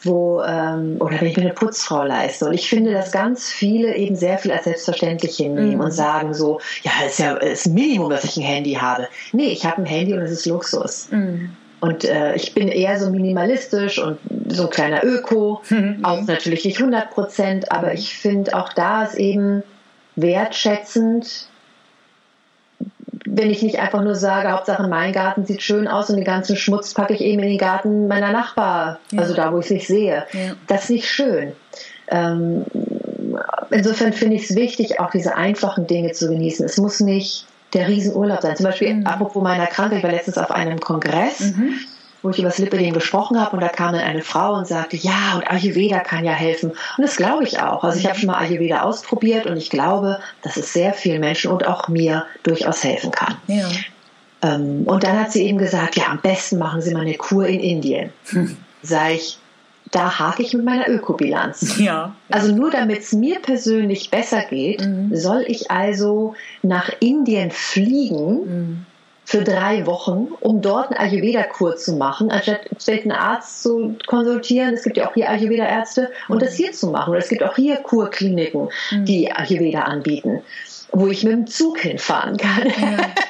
wo, ähm, oder wenn ich mir eine Putzfrau leiste. Und ich finde, dass ganz viele eben sehr viel als selbstverständlich hinnehmen mhm. und sagen so, ja, es ist ja das Minimum, dass ich ein Handy habe. Nee, ich habe ein Handy und es ist Luxus. Mhm. Und äh, ich bin eher so minimalistisch und so ein kleiner Öko, mhm. auch natürlich nicht 100 Prozent, aber ich finde auch da ist eben wertschätzend, wenn ich nicht einfach nur sage, Hauptsache mein Garten sieht schön aus und den ganzen Schmutz packe ich eben in den Garten meiner Nachbar, ja. also da, wo ich es nicht sehe. Ja. Das ist nicht schön. Ähm, insofern finde ich es wichtig, auch diese einfachen Dinge zu genießen. Es muss nicht der Riesenurlaub sein. Zum Beispiel, mhm. apropos meiner Krankheit, ich war letztens auf einem Kongress, mhm. wo ich über das Lipidem gesprochen habe und da kam dann eine Frau und sagte, ja, und Ayurveda kann ja helfen. Und das glaube ich auch. Also ich habe schon mal Ayurveda ausprobiert und ich glaube, dass es sehr vielen Menschen und auch mir durchaus helfen kann. Ja. Ähm, und dann hat sie eben gesagt, ja, am besten machen Sie mal eine Kur in Indien. Hm. Sag ich, da hake ich mit meiner Ökobilanz. Ja. Also nur damit es mir persönlich besser geht, mhm. soll ich also nach Indien fliegen mhm. für drei Wochen, um dort eine Ayurveda-Kur zu machen, anstatt einen Arzt zu konsultieren. Es gibt ja auch hier Ayurveda-Ärzte und mhm. das hier zu machen. Oder es gibt auch hier Kurkliniken, mhm. die Ayurveda anbieten wo ich mit dem Zug hinfahren kann.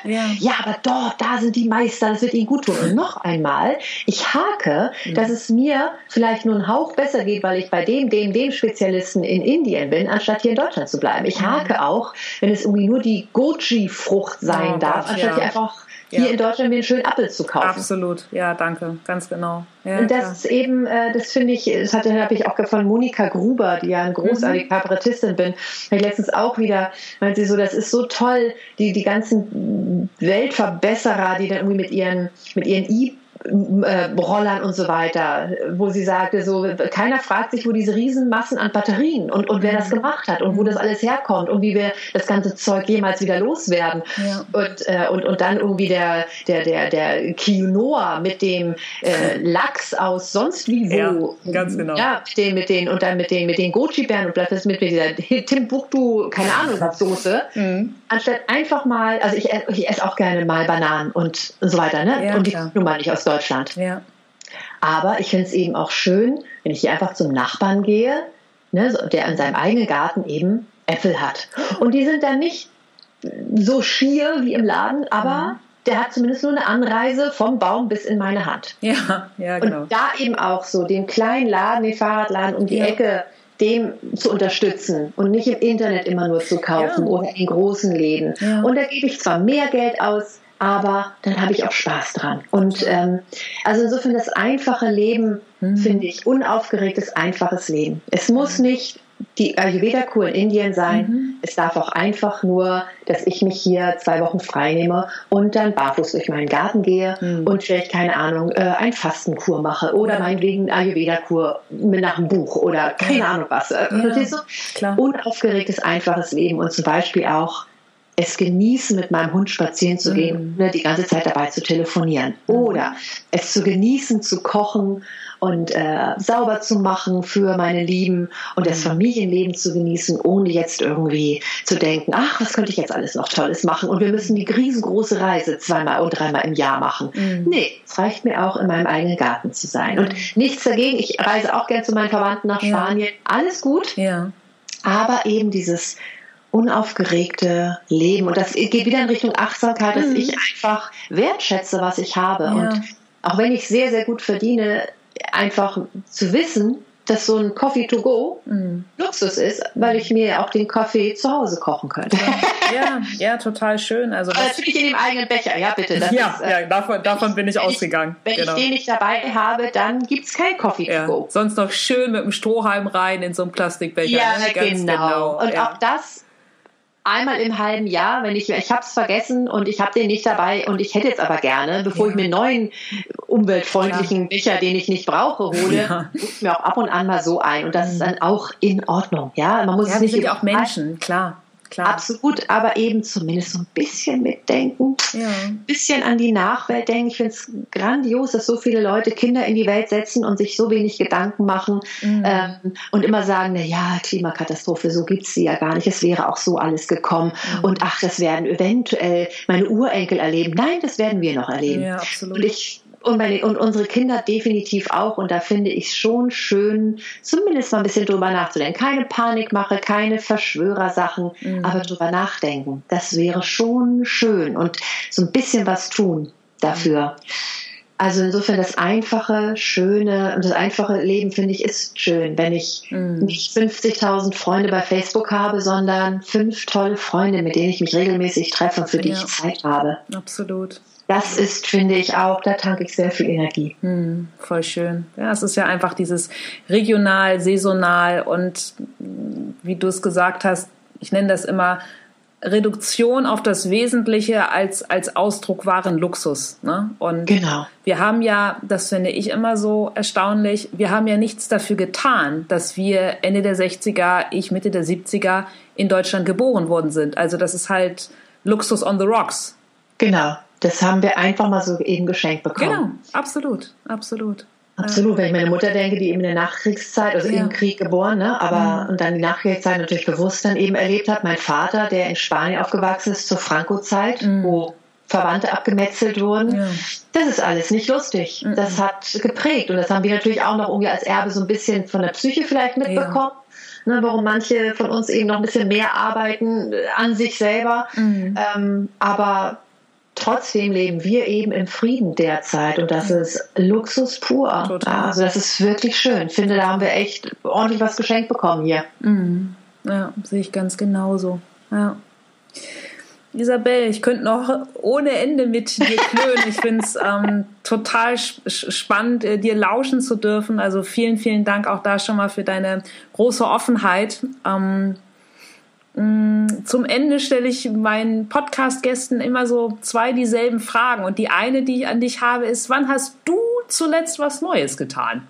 Ja, ja. *laughs* ja, aber dort, da sind die Meister, das wird ihnen gut tun. Und noch einmal, ich hake, mhm. dass es mir vielleicht nur ein Hauch besser geht, weil ich bei dem, dem, dem Spezialisten in Indien bin, anstatt hier in Deutschland zu bleiben. Ich hake mhm. auch, wenn es irgendwie nur die Goji-Frucht sein oh, darf, Gott, anstatt ja. hier einfach hier ja. in Deutschland mir einen schönen Apfel zu kaufen. Absolut, ja, danke, ganz genau. Ja, und das klar. ist eben, äh, das finde ich, das hatte habe ich auch von Monika Gruber, die ja eine großartige mhm. Kabarettistin bin, habe ich letztens auch wieder, meinte sie so, das ist so toll, die die ganzen Weltverbesserer, die dann irgendwie mit ihren mit ihren E äh, Rollern und so weiter, wo sie sagte, so keiner fragt sich, wo diese Riesenmassen an Batterien und, und wer das gemacht hat und wo das alles herkommt und wie wir das ganze Zeug jemals wieder loswerden. Ja. Und, äh, und, und dann irgendwie der, der, der, der Quinoa mit dem äh, *laughs* Lachs aus sonst wie wo. Ja, ganz genau. Ja, mit den, mit den, und dann mit den, mit den Goji-Bären und das mit, mit dieser Timbuktu, keine Ahnung was Soße. Mhm. Anstatt einfach mal, also ich, ich esse auch gerne mal Bananen und so weiter, ne? Ja, und die nun mal nicht aus Deutschland. Ja. Aber ich finde es eben auch schön, wenn ich hier einfach zum Nachbarn gehe, ne, der in seinem eigenen Garten eben Äpfel hat. Und die sind dann nicht so schier wie im Laden, aber mhm. der hat zumindest nur eine Anreise vom Baum bis in meine Hand. Ja, ja, genau. Und da eben auch so den kleinen Laden, den Fahrradladen um die ja. Ecke, dem zu unterstützen und nicht im Internet immer nur zu kaufen ja. oder in großen Läden. Ja. Und da gebe ich zwar mehr Geld aus, aber dann habe ich auch Spaß dran. Und ähm, also insofern das einfache Leben mhm. finde ich unaufgeregtes, einfaches Leben. Es muss nicht die Ayurveda-Kur in Indien sein. Mhm. Es darf auch einfach nur, dass ich mich hier zwei Wochen freinehme und dann barfuß durch meinen Garten gehe mhm. und vielleicht, keine Ahnung, äh, ein Fastenkur mache oder meinetwegen Ayurveda-Kur nach einem Buch oder keine Ahnung was. Ja. So? Klar. Unaufgeregtes, einfaches Leben und zum Beispiel auch es genießen, mit meinem Hund spazieren zu gehen, mhm. ne, die ganze Zeit dabei zu telefonieren. Oder es zu genießen, zu kochen und äh, sauber zu machen für meine Lieben und das mhm. Familienleben zu genießen, ohne jetzt irgendwie zu denken, ach, was könnte ich jetzt alles noch Tolles machen und wir müssen die riesengroße Reise zweimal und dreimal im Jahr machen. Mhm. Nee, es reicht mir auch, in meinem eigenen Garten zu sein. Und nichts dagegen, ich reise auch gern zu meinen Verwandten nach Spanien. Ja. Alles gut. Ja. Aber eben dieses unaufgeregte Leben. Und das geht wieder in Richtung Achtsamkeit, dass mhm. ich einfach wertschätze, was ich habe. Ja. Und auch wenn ich sehr, sehr gut verdiene, einfach zu wissen, dass so ein Coffee to go mm. Luxus ist, weil ich mir auch den Kaffee zu Hause kochen könnte. Ja, ja, total schön. Also Aber natürlich in dem eigenen Becher, ja bitte. ja, ist, äh, ja davon, davon bin ich ausgegangen. wenn genau. ich den nicht dabei habe, dann gibt es kein Coffee ja. to go. Sonst noch schön mit dem Strohhalm rein in so einen Plastikbecher. Ja, ne? genau. genau. Und ja. auch das einmal im halben Jahr, wenn ich, ich habe es vergessen und ich habe den nicht dabei und ich hätte jetzt aber gerne, bevor ja. ich mir einen neuen umweltfreundlichen. Becher, den ich nicht brauche, hole, ja. ich mir auch ab und an mal so ein und das ist mhm. dann auch in Ordnung. Ja, man muss ja, es nicht. Sind ja auch Menschen, klar. Klar. Absolut, aber eben zumindest so ein bisschen mitdenken, ja. ein bisschen an die Nachwelt denken. Ich finde es grandios, dass so viele Leute Kinder in die Welt setzen und sich so wenig Gedanken machen mhm. ähm, und immer sagen, na ja, Klimakatastrophe, so gibt es sie ja gar nicht. Es wäre auch so alles gekommen mhm. und ach, das werden eventuell meine Urenkel erleben. Nein, das werden wir noch erleben. Ja, absolut. Und ich und, meine, und unsere Kinder definitiv auch. Und da finde ich es schon schön, zumindest mal ein bisschen drüber nachzudenken. Keine Panikmache, keine Verschwörersachen, mhm. aber drüber nachdenken. Das wäre schon schön. Und so ein bisschen was tun dafür. Also insofern das einfache, schöne und das einfache Leben finde ich ist schön, wenn ich mm. nicht 50.000 Freunde bei Facebook habe, sondern fünf tolle Freunde, mit denen ich mich regelmäßig treffe und für die ja. ich Zeit habe. Absolut das ist, finde ich auch, da tanke ich sehr viel Energie. Hm, voll schön. Ja, es ist ja einfach dieses regional, saisonal und wie du es gesagt hast, ich nenne das immer Reduktion auf das Wesentliche als, als Ausdruck wahren Luxus. Ne? Und genau. wir haben ja, das finde ich immer so erstaunlich, wir haben ja nichts dafür getan, dass wir Ende der 60er, ich Mitte der 70er in Deutschland geboren worden sind. Also das ist halt Luxus on the Rocks. Genau. Das haben wir einfach mal so eben geschenkt bekommen. Genau, absolut, absolut. Absolut, wenn ich meine Mutter denke, die eben in der Nachkriegszeit, also ja. im Krieg geboren, ne, aber mhm. und dann die Nachkriegszeit natürlich bewusst dann eben erlebt hat. Mein Vater, der in Spanien aufgewachsen ist zur Franco-Zeit, mhm. wo Verwandte abgemetzelt wurden. Ja. Das ist alles nicht lustig. Mhm. Das hat geprägt und das haben wir natürlich auch noch irgendwie als Erbe so ein bisschen von der Psyche vielleicht mitbekommen. Ja. Ne, warum manche von uns eben noch ein bisschen mehr arbeiten an sich selber. Mhm. Ähm, aber trotzdem leben wir eben im Frieden derzeit und das ist Luxus pur. Total. Also das ist wirklich schön. Ich finde, da haben wir echt ordentlich was geschenkt bekommen hier. Mhm. Ja, sehe ich ganz genauso. Ja. Isabel, ich könnte noch ohne Ende mit dir klönen. Ich finde es ähm, total spannend, äh, dir lauschen zu dürfen. Also vielen, vielen Dank auch da schon mal für deine große Offenheit. Ähm, zum Ende stelle ich meinen Podcast-Gästen immer so zwei dieselben Fragen. Und die eine, die ich an dich habe, ist, wann hast du zuletzt was Neues getan?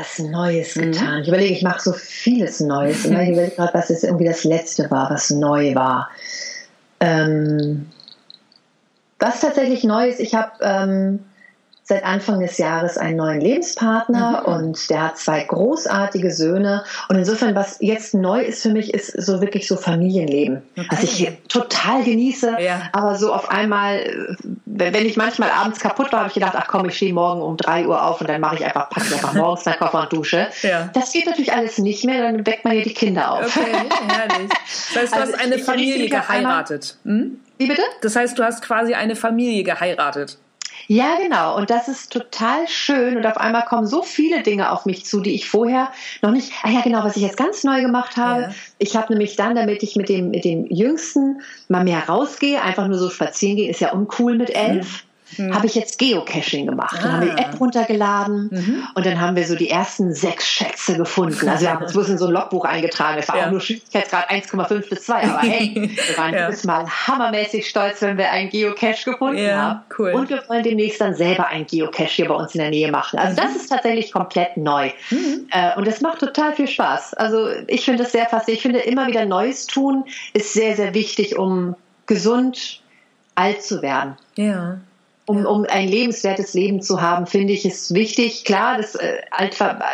was Neues mhm. getan. Mhm. Ich überlege, ich mache so vieles Neues. Und ich überlege gerade, was jetzt irgendwie das Letzte war, was neu war. Ähm, was tatsächlich neu ist, ich habe ähm, seit Anfang des Jahres einen neuen Lebenspartner mhm. und der hat zwei großartige Söhne. Und insofern, was jetzt neu ist für mich, ist so wirklich so Familienleben. Okay. Was ich total genieße, ja. aber so auf einmal, wenn ich manchmal abends kaputt war, habe ich gedacht, ach komm, ich stehe morgen um drei Uhr auf und dann mache ich einfach, packe ich einfach morgens meinen Koffer und dusche. Ja. Das geht natürlich alles nicht mehr, dann weckt man ja die Kinder auf. Okay, herrlich. Das heißt, du also hast eine Familie geheiratet. Hm? Wie bitte? Das heißt, du hast quasi eine Familie geheiratet. Ja, genau. Und das ist total schön. Und auf einmal kommen so viele Dinge auf mich zu, die ich vorher noch nicht. Ah ja, genau, was ich jetzt ganz neu gemacht habe. Ja. Ich habe nämlich dann, damit ich mit dem, mit dem Jüngsten mal mehr rausgehe, einfach nur so spazieren gehe, ist ja uncool mit elf. Mhm mhm. habe ich jetzt Geocaching gemacht. Ah. Dann haben wir die App runtergeladen mhm. und dann haben wir so die ersten sechs Schätze gefunden. Also wir haben uns in so ein Logbuch eingetragen. Es war ja. auch nur Schwierigkeitsgrad 1,5 bis 2. Aber hey, wir waren *laughs* ja. jedes Mal hammermäßig stolz, wenn wir einen Geocache gefunden ja, haben. Cool. Und wir wollen demnächst dann selber einen Geocache hier bei uns in der Nähe machen. Also das ist tatsächlich komplett neu. Mhm. Äh, und es macht total viel Spaß. Also ich finde das sehr faszinierend. Ich finde immer wieder Neues tun ist sehr, sehr wichtig, um gesund alt zu werden. Ja um, um ein lebenswertes Leben zu haben, finde ich es wichtig, klar, das, äh,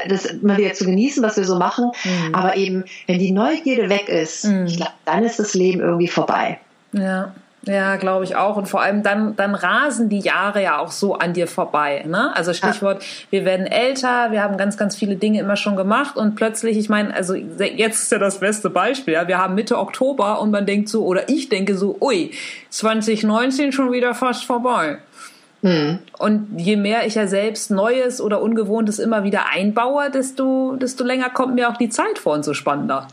das immer wieder zu genießen, was wir so machen, mhm. aber eben, wenn die Neugierde weg ist, mhm. ich glaube, dann ist das Leben irgendwie vorbei. Ja. Ja, glaube ich auch. Und vor allem dann, dann rasen die Jahre ja auch so an dir vorbei. Ne? Also Stichwort, ja. wir werden älter, wir haben ganz, ganz viele Dinge immer schon gemacht und plötzlich, ich meine, also jetzt ist ja das beste Beispiel. Ja? Wir haben Mitte Oktober und man denkt so, oder ich denke so, ui, 2019 schon wieder fast vorbei. Mhm. Und je mehr ich ja selbst Neues oder Ungewohntes immer wieder einbaue, desto, desto länger kommt mir auch die Zeit vor und so spannender.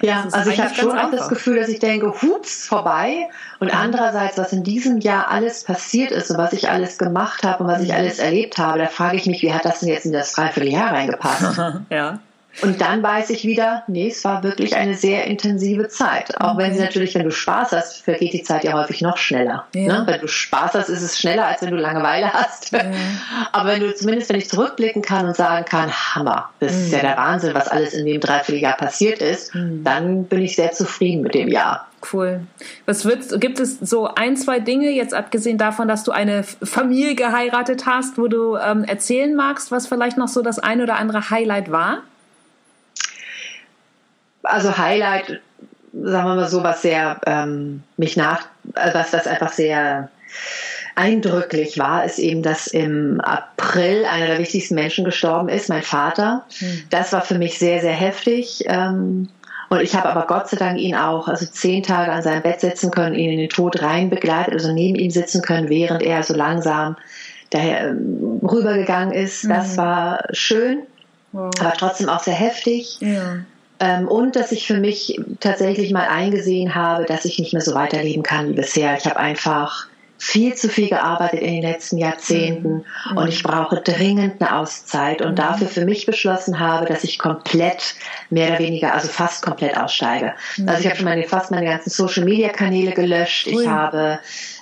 Ja, also ich habe schon auch das Gefühl, dass ich denke, hups, vorbei. Und andererseits, was in diesem Jahr alles passiert ist und was ich alles gemacht habe und was ich mhm. alles erlebt habe, da frage ich mich, wie hat das denn jetzt in das Dreivierteljahr reingepasst? *laughs* ja. Und dann weiß ich wieder, nee, es war wirklich eine sehr intensive Zeit. Auch wenn sie natürlich, wenn du Spaß hast, vergeht die Zeit ja häufig noch schneller. Ja. Ne? Wenn du Spaß hast, ist es schneller, als wenn du Langeweile hast. Ja. *laughs* Aber wenn du zumindest, wenn ich zurückblicken kann und sagen kann, Hammer, das mhm. ist ja der Wahnsinn, was alles in dem Dreivierteljahr passiert ist, mhm. dann bin ich sehr zufrieden mit dem Jahr. Cool. Was wird, gibt es so ein, zwei Dinge, jetzt abgesehen davon, dass du eine Familie geheiratet hast, wo du ähm, erzählen magst, was vielleicht noch so das ein oder andere Highlight war? Also Highlight, sagen wir mal so, was sehr ähm, mich nach, äh, was das einfach sehr eindrücklich war, ist eben, dass im April einer der wichtigsten Menschen gestorben ist, mein Vater. Mhm. Das war für mich sehr, sehr heftig. Ähm, und ich habe aber Gott sei Dank ihn auch, also zehn Tage an seinem Bett sitzen können, ihn in den Tod rein begleitet, also neben ihm sitzen können, während er so langsam daher ähm, rübergegangen ist. Das mhm. war schön, wow. aber trotzdem auch sehr heftig. Ja. Ähm, und dass ich für mich tatsächlich mal eingesehen habe, dass ich nicht mehr so weiterleben kann wie bisher. Ich habe einfach viel zu viel gearbeitet in den letzten Jahrzehnten mhm. und ich brauche dringend eine Auszeit und mhm. dafür für mich beschlossen habe, dass ich komplett mehr oder weniger, also fast komplett aussteige. Mhm. Also ich habe schon meine, fast meine ganzen Social Media Kanäle gelöscht. Ich habe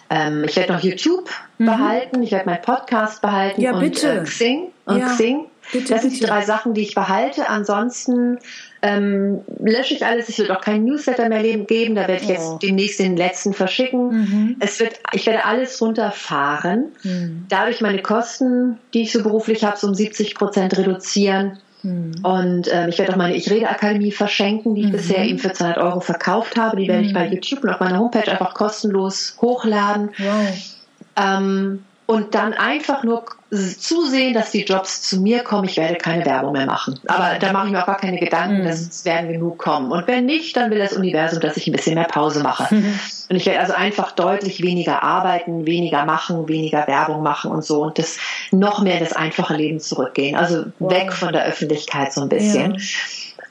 ähm, ich werde noch YouTube mhm. behalten, ich werde meinen Podcast behalten ja, und bitte. Äh, Xing und ja. Xing. Bitte, das sind bitte. die drei Sachen, die ich behalte. Ansonsten ähm, lösche ich alles. Ich wird auch kein Newsletter mehr geben. Da werde ich jetzt oh. demnächst den letzten verschicken. Mhm. Es wird, ich werde alles runterfahren. Mhm. Dadurch meine Kosten, die ich so beruflich habe, so um 70 Prozent reduzieren. Mhm. Und äh, ich werde auch meine Ich Rede Akademie verschenken, die ich mhm. bisher eben für 200 Euro verkauft habe. Die werde ich bei mhm. YouTube und auf meiner Homepage einfach kostenlos hochladen. Wow. Ähm, und dann einfach nur zusehen, dass die Jobs zu mir kommen. Ich werde keine Werbung mehr machen. Aber da mache ich mir auch gar keine Gedanken, mhm. es werden genug kommen. Und wenn nicht, dann will das Universum, dass ich ein bisschen mehr Pause mache. Mhm. Und ich werde also einfach deutlich weniger arbeiten, weniger machen, weniger Werbung machen und so und das noch mehr in das einfache Leben zurückgehen. Also wow. weg von der Öffentlichkeit so ein bisschen.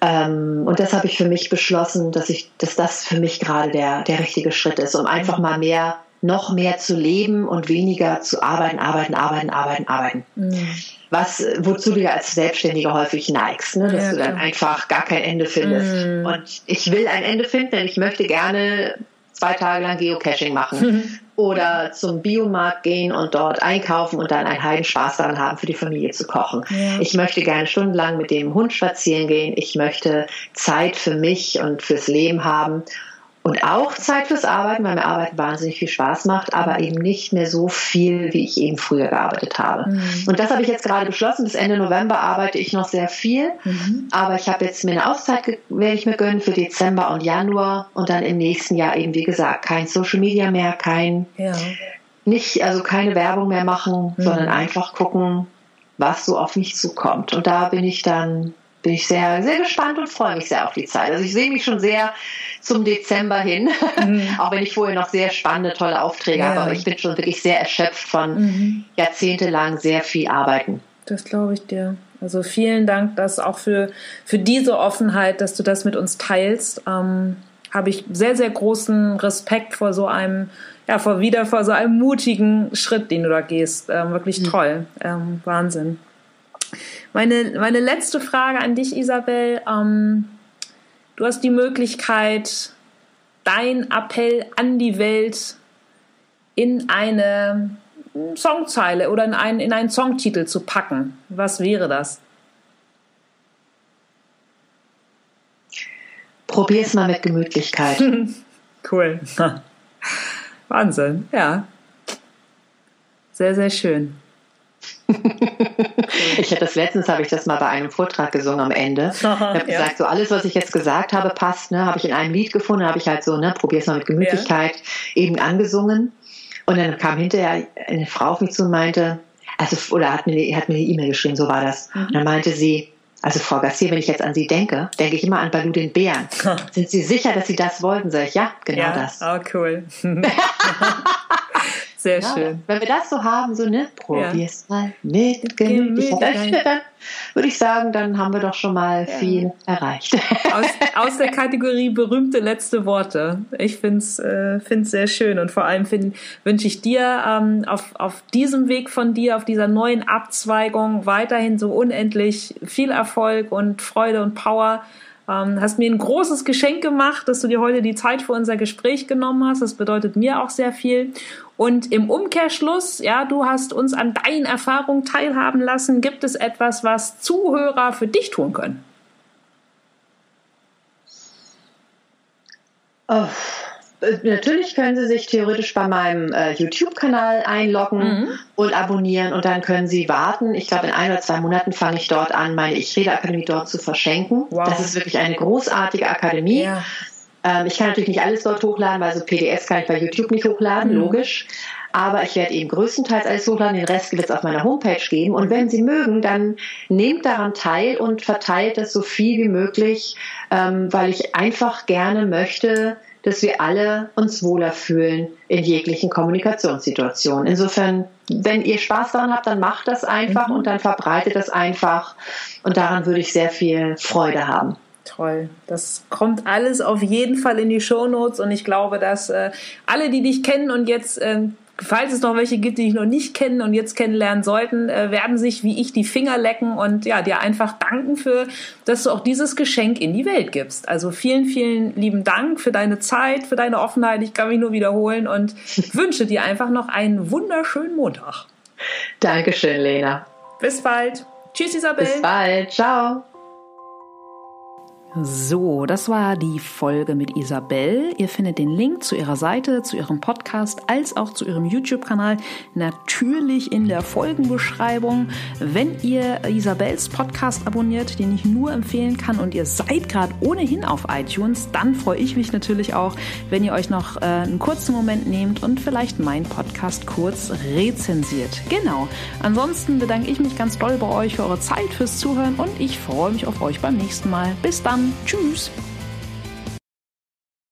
Ja. Ähm, und das habe ich für mich beschlossen, dass ich, dass das für mich gerade der, der richtige Schritt ist, um einfach mal mehr, noch mehr zu leben und weniger zu arbeiten, arbeiten, arbeiten, arbeiten, arbeiten. Mhm. Was, wozu du ja als Selbstständiger häufig neigst, ne? dass ja, du dann einfach gar kein Ende findest. Mhm. Und ich will ein Ende finden, denn ich möchte gerne zwei Tage lang Geocaching machen *laughs* oder zum Biomarkt gehen und dort einkaufen und dann einen halben Spaß daran haben, für die Familie zu kochen. Ja. Ich möchte gerne stundenlang mit dem Hund spazieren gehen. Ich möchte Zeit für mich und fürs Leben haben und auch Zeit fürs Arbeiten, weil mir Arbeiten wahnsinnig viel Spaß macht, aber eben nicht mehr so viel, wie ich eben früher gearbeitet habe. Mhm. Und das habe ich jetzt gerade beschlossen. Bis Ende November arbeite ich noch sehr viel, mhm. aber ich habe jetzt mir eine Auszeit, werde ich mir gönnen für Dezember und Januar und dann im nächsten Jahr eben, wie gesagt, kein Social Media mehr, kein, ja. nicht, also keine Werbung mehr machen, mhm. sondern einfach gucken, was so auf mich zukommt. Und da bin ich dann bin ich sehr, sehr gespannt und freue mich sehr auf die Zeit. Also ich sehe mich schon sehr zum Dezember hin, mhm. *laughs* auch wenn ich vorher noch sehr spannende, tolle Aufträge ja. habe. Aber ich bin schon wirklich sehr erschöpft von mhm. jahrzehntelang sehr viel Arbeiten. Das glaube ich dir. Also vielen Dank, dass auch für, für diese Offenheit, dass du das mit uns teilst. Ähm, habe ich sehr, sehr großen Respekt vor so einem, ja, vor wieder vor so einem mutigen Schritt, den du da gehst. Ähm, wirklich mhm. toll. Ähm, Wahnsinn. Meine, meine letzte Frage an dich, Isabel. Ähm, du hast die Möglichkeit, dein Appell an die Welt in eine Songzeile oder in einen, in einen Songtitel zu packen. Was wäre das? Probier es mal mit Gemütlichkeit. *laughs* cool. *laughs* Wahnsinn, ja. Sehr, sehr schön ich hatte das letztens, habe ich das mal bei einem Vortrag gesungen am Ende. ich habe gesagt, so alles, was ich jetzt gesagt habe, passt. Ne? Habe ich in einem Lied gefunden, habe ich halt so, ne, probier's mal mit Gemütlichkeit ja. eben angesungen. Und dann kam hinterher eine Frau auf mich zu und meinte, also, oder hat mir, hat mir eine E-Mail geschrieben, so war das. Mhm. Und dann meinte sie, also Frau Gassier, wenn ich jetzt an Sie denke, denke ich immer an Balu den Bären. Sind Sie sicher, dass Sie das wollten? Sag ich, ja, genau ja, das. Oh, cool. *laughs* *laughs* Sehr ja, schön. Wenn wir das so haben, so, ne, probier's ja. mal mit Gemütlichkeit. *laughs* Dann würde ich sagen, dann haben wir doch schon mal ja. viel erreicht. *laughs* Aus, aus, der Kategorie berühmte letzte Worte. Ich finde es äh, find's sehr schön und vor allem wünsche ich dir ähm, auf, auf diesem Weg von dir, auf dieser neuen Abzweigung weiterhin so unendlich viel Erfolg und Freude und Power ähm, hast mir ein großes Geschenk gemacht, dass du dir heute die Zeit für unser Gespräch genommen hast. Das bedeutet mir auch sehr viel. Und im Umkehrschluss, ja, du hast uns an deinen Erfahrungen teilhaben lassen. Gibt es etwas, was Zuhörer für dich tun können? Oh natürlich können Sie sich theoretisch bei meinem äh, YouTube-Kanal einloggen mhm. und abonnieren und dann können Sie warten. Ich glaube, in ein oder zwei Monaten fange ich dort an, meine Ich Rede Akademie dort zu verschenken. Wow. Das ist wirklich eine großartige Akademie. Ja. Ähm, ich kann natürlich nicht alles dort hochladen, weil so PDS kann ich bei YouTube nicht hochladen, mhm. logisch. Aber ich werde eben größtenteils alles hochladen, den Rest wird es auf meiner Homepage geben. Und wenn Sie mögen, dann nehmt daran teil und verteilt es so viel wie möglich, ähm, weil ich einfach gerne möchte, dass wir alle uns wohler fühlen in jeglichen Kommunikationssituationen. Insofern, wenn ihr Spaß daran habt, dann macht das einfach mhm. und dann verbreitet das einfach. Und daran würde ich sehr viel Freude haben. Toll. Das kommt alles auf jeden Fall in die Show Notes und ich glaube, dass äh, alle, die dich kennen und jetzt äh, falls es noch welche gibt, die ich noch nicht kennen und jetzt kennenlernen sollten, äh, werden sich wie ich die Finger lecken und ja, dir einfach danken für, dass du auch dieses Geschenk in die Welt gibst. Also vielen, vielen lieben Dank für deine Zeit, für deine Offenheit. Ich kann mich nur wiederholen und *laughs* wünsche dir einfach noch einen wunderschönen Montag. Dankeschön, Lena. Bis bald. Tschüss, Isabel. Bis bald. Ciao. So, das war die Folge mit Isabel. Ihr findet den Link zu ihrer Seite, zu ihrem Podcast als auch zu ihrem YouTube-Kanal natürlich in der Folgenbeschreibung. Wenn ihr Isabels Podcast abonniert, den ich nur empfehlen kann und ihr seid gerade ohnehin auf iTunes, dann freue ich mich natürlich auch, wenn ihr euch noch äh, einen kurzen Moment nehmt und vielleicht meinen Podcast kurz rezensiert. Genau. Ansonsten bedanke ich mich ganz doll bei euch für eure Zeit, fürs Zuhören und ich freue mich auf euch beim nächsten Mal. Bis dann. Tschüss.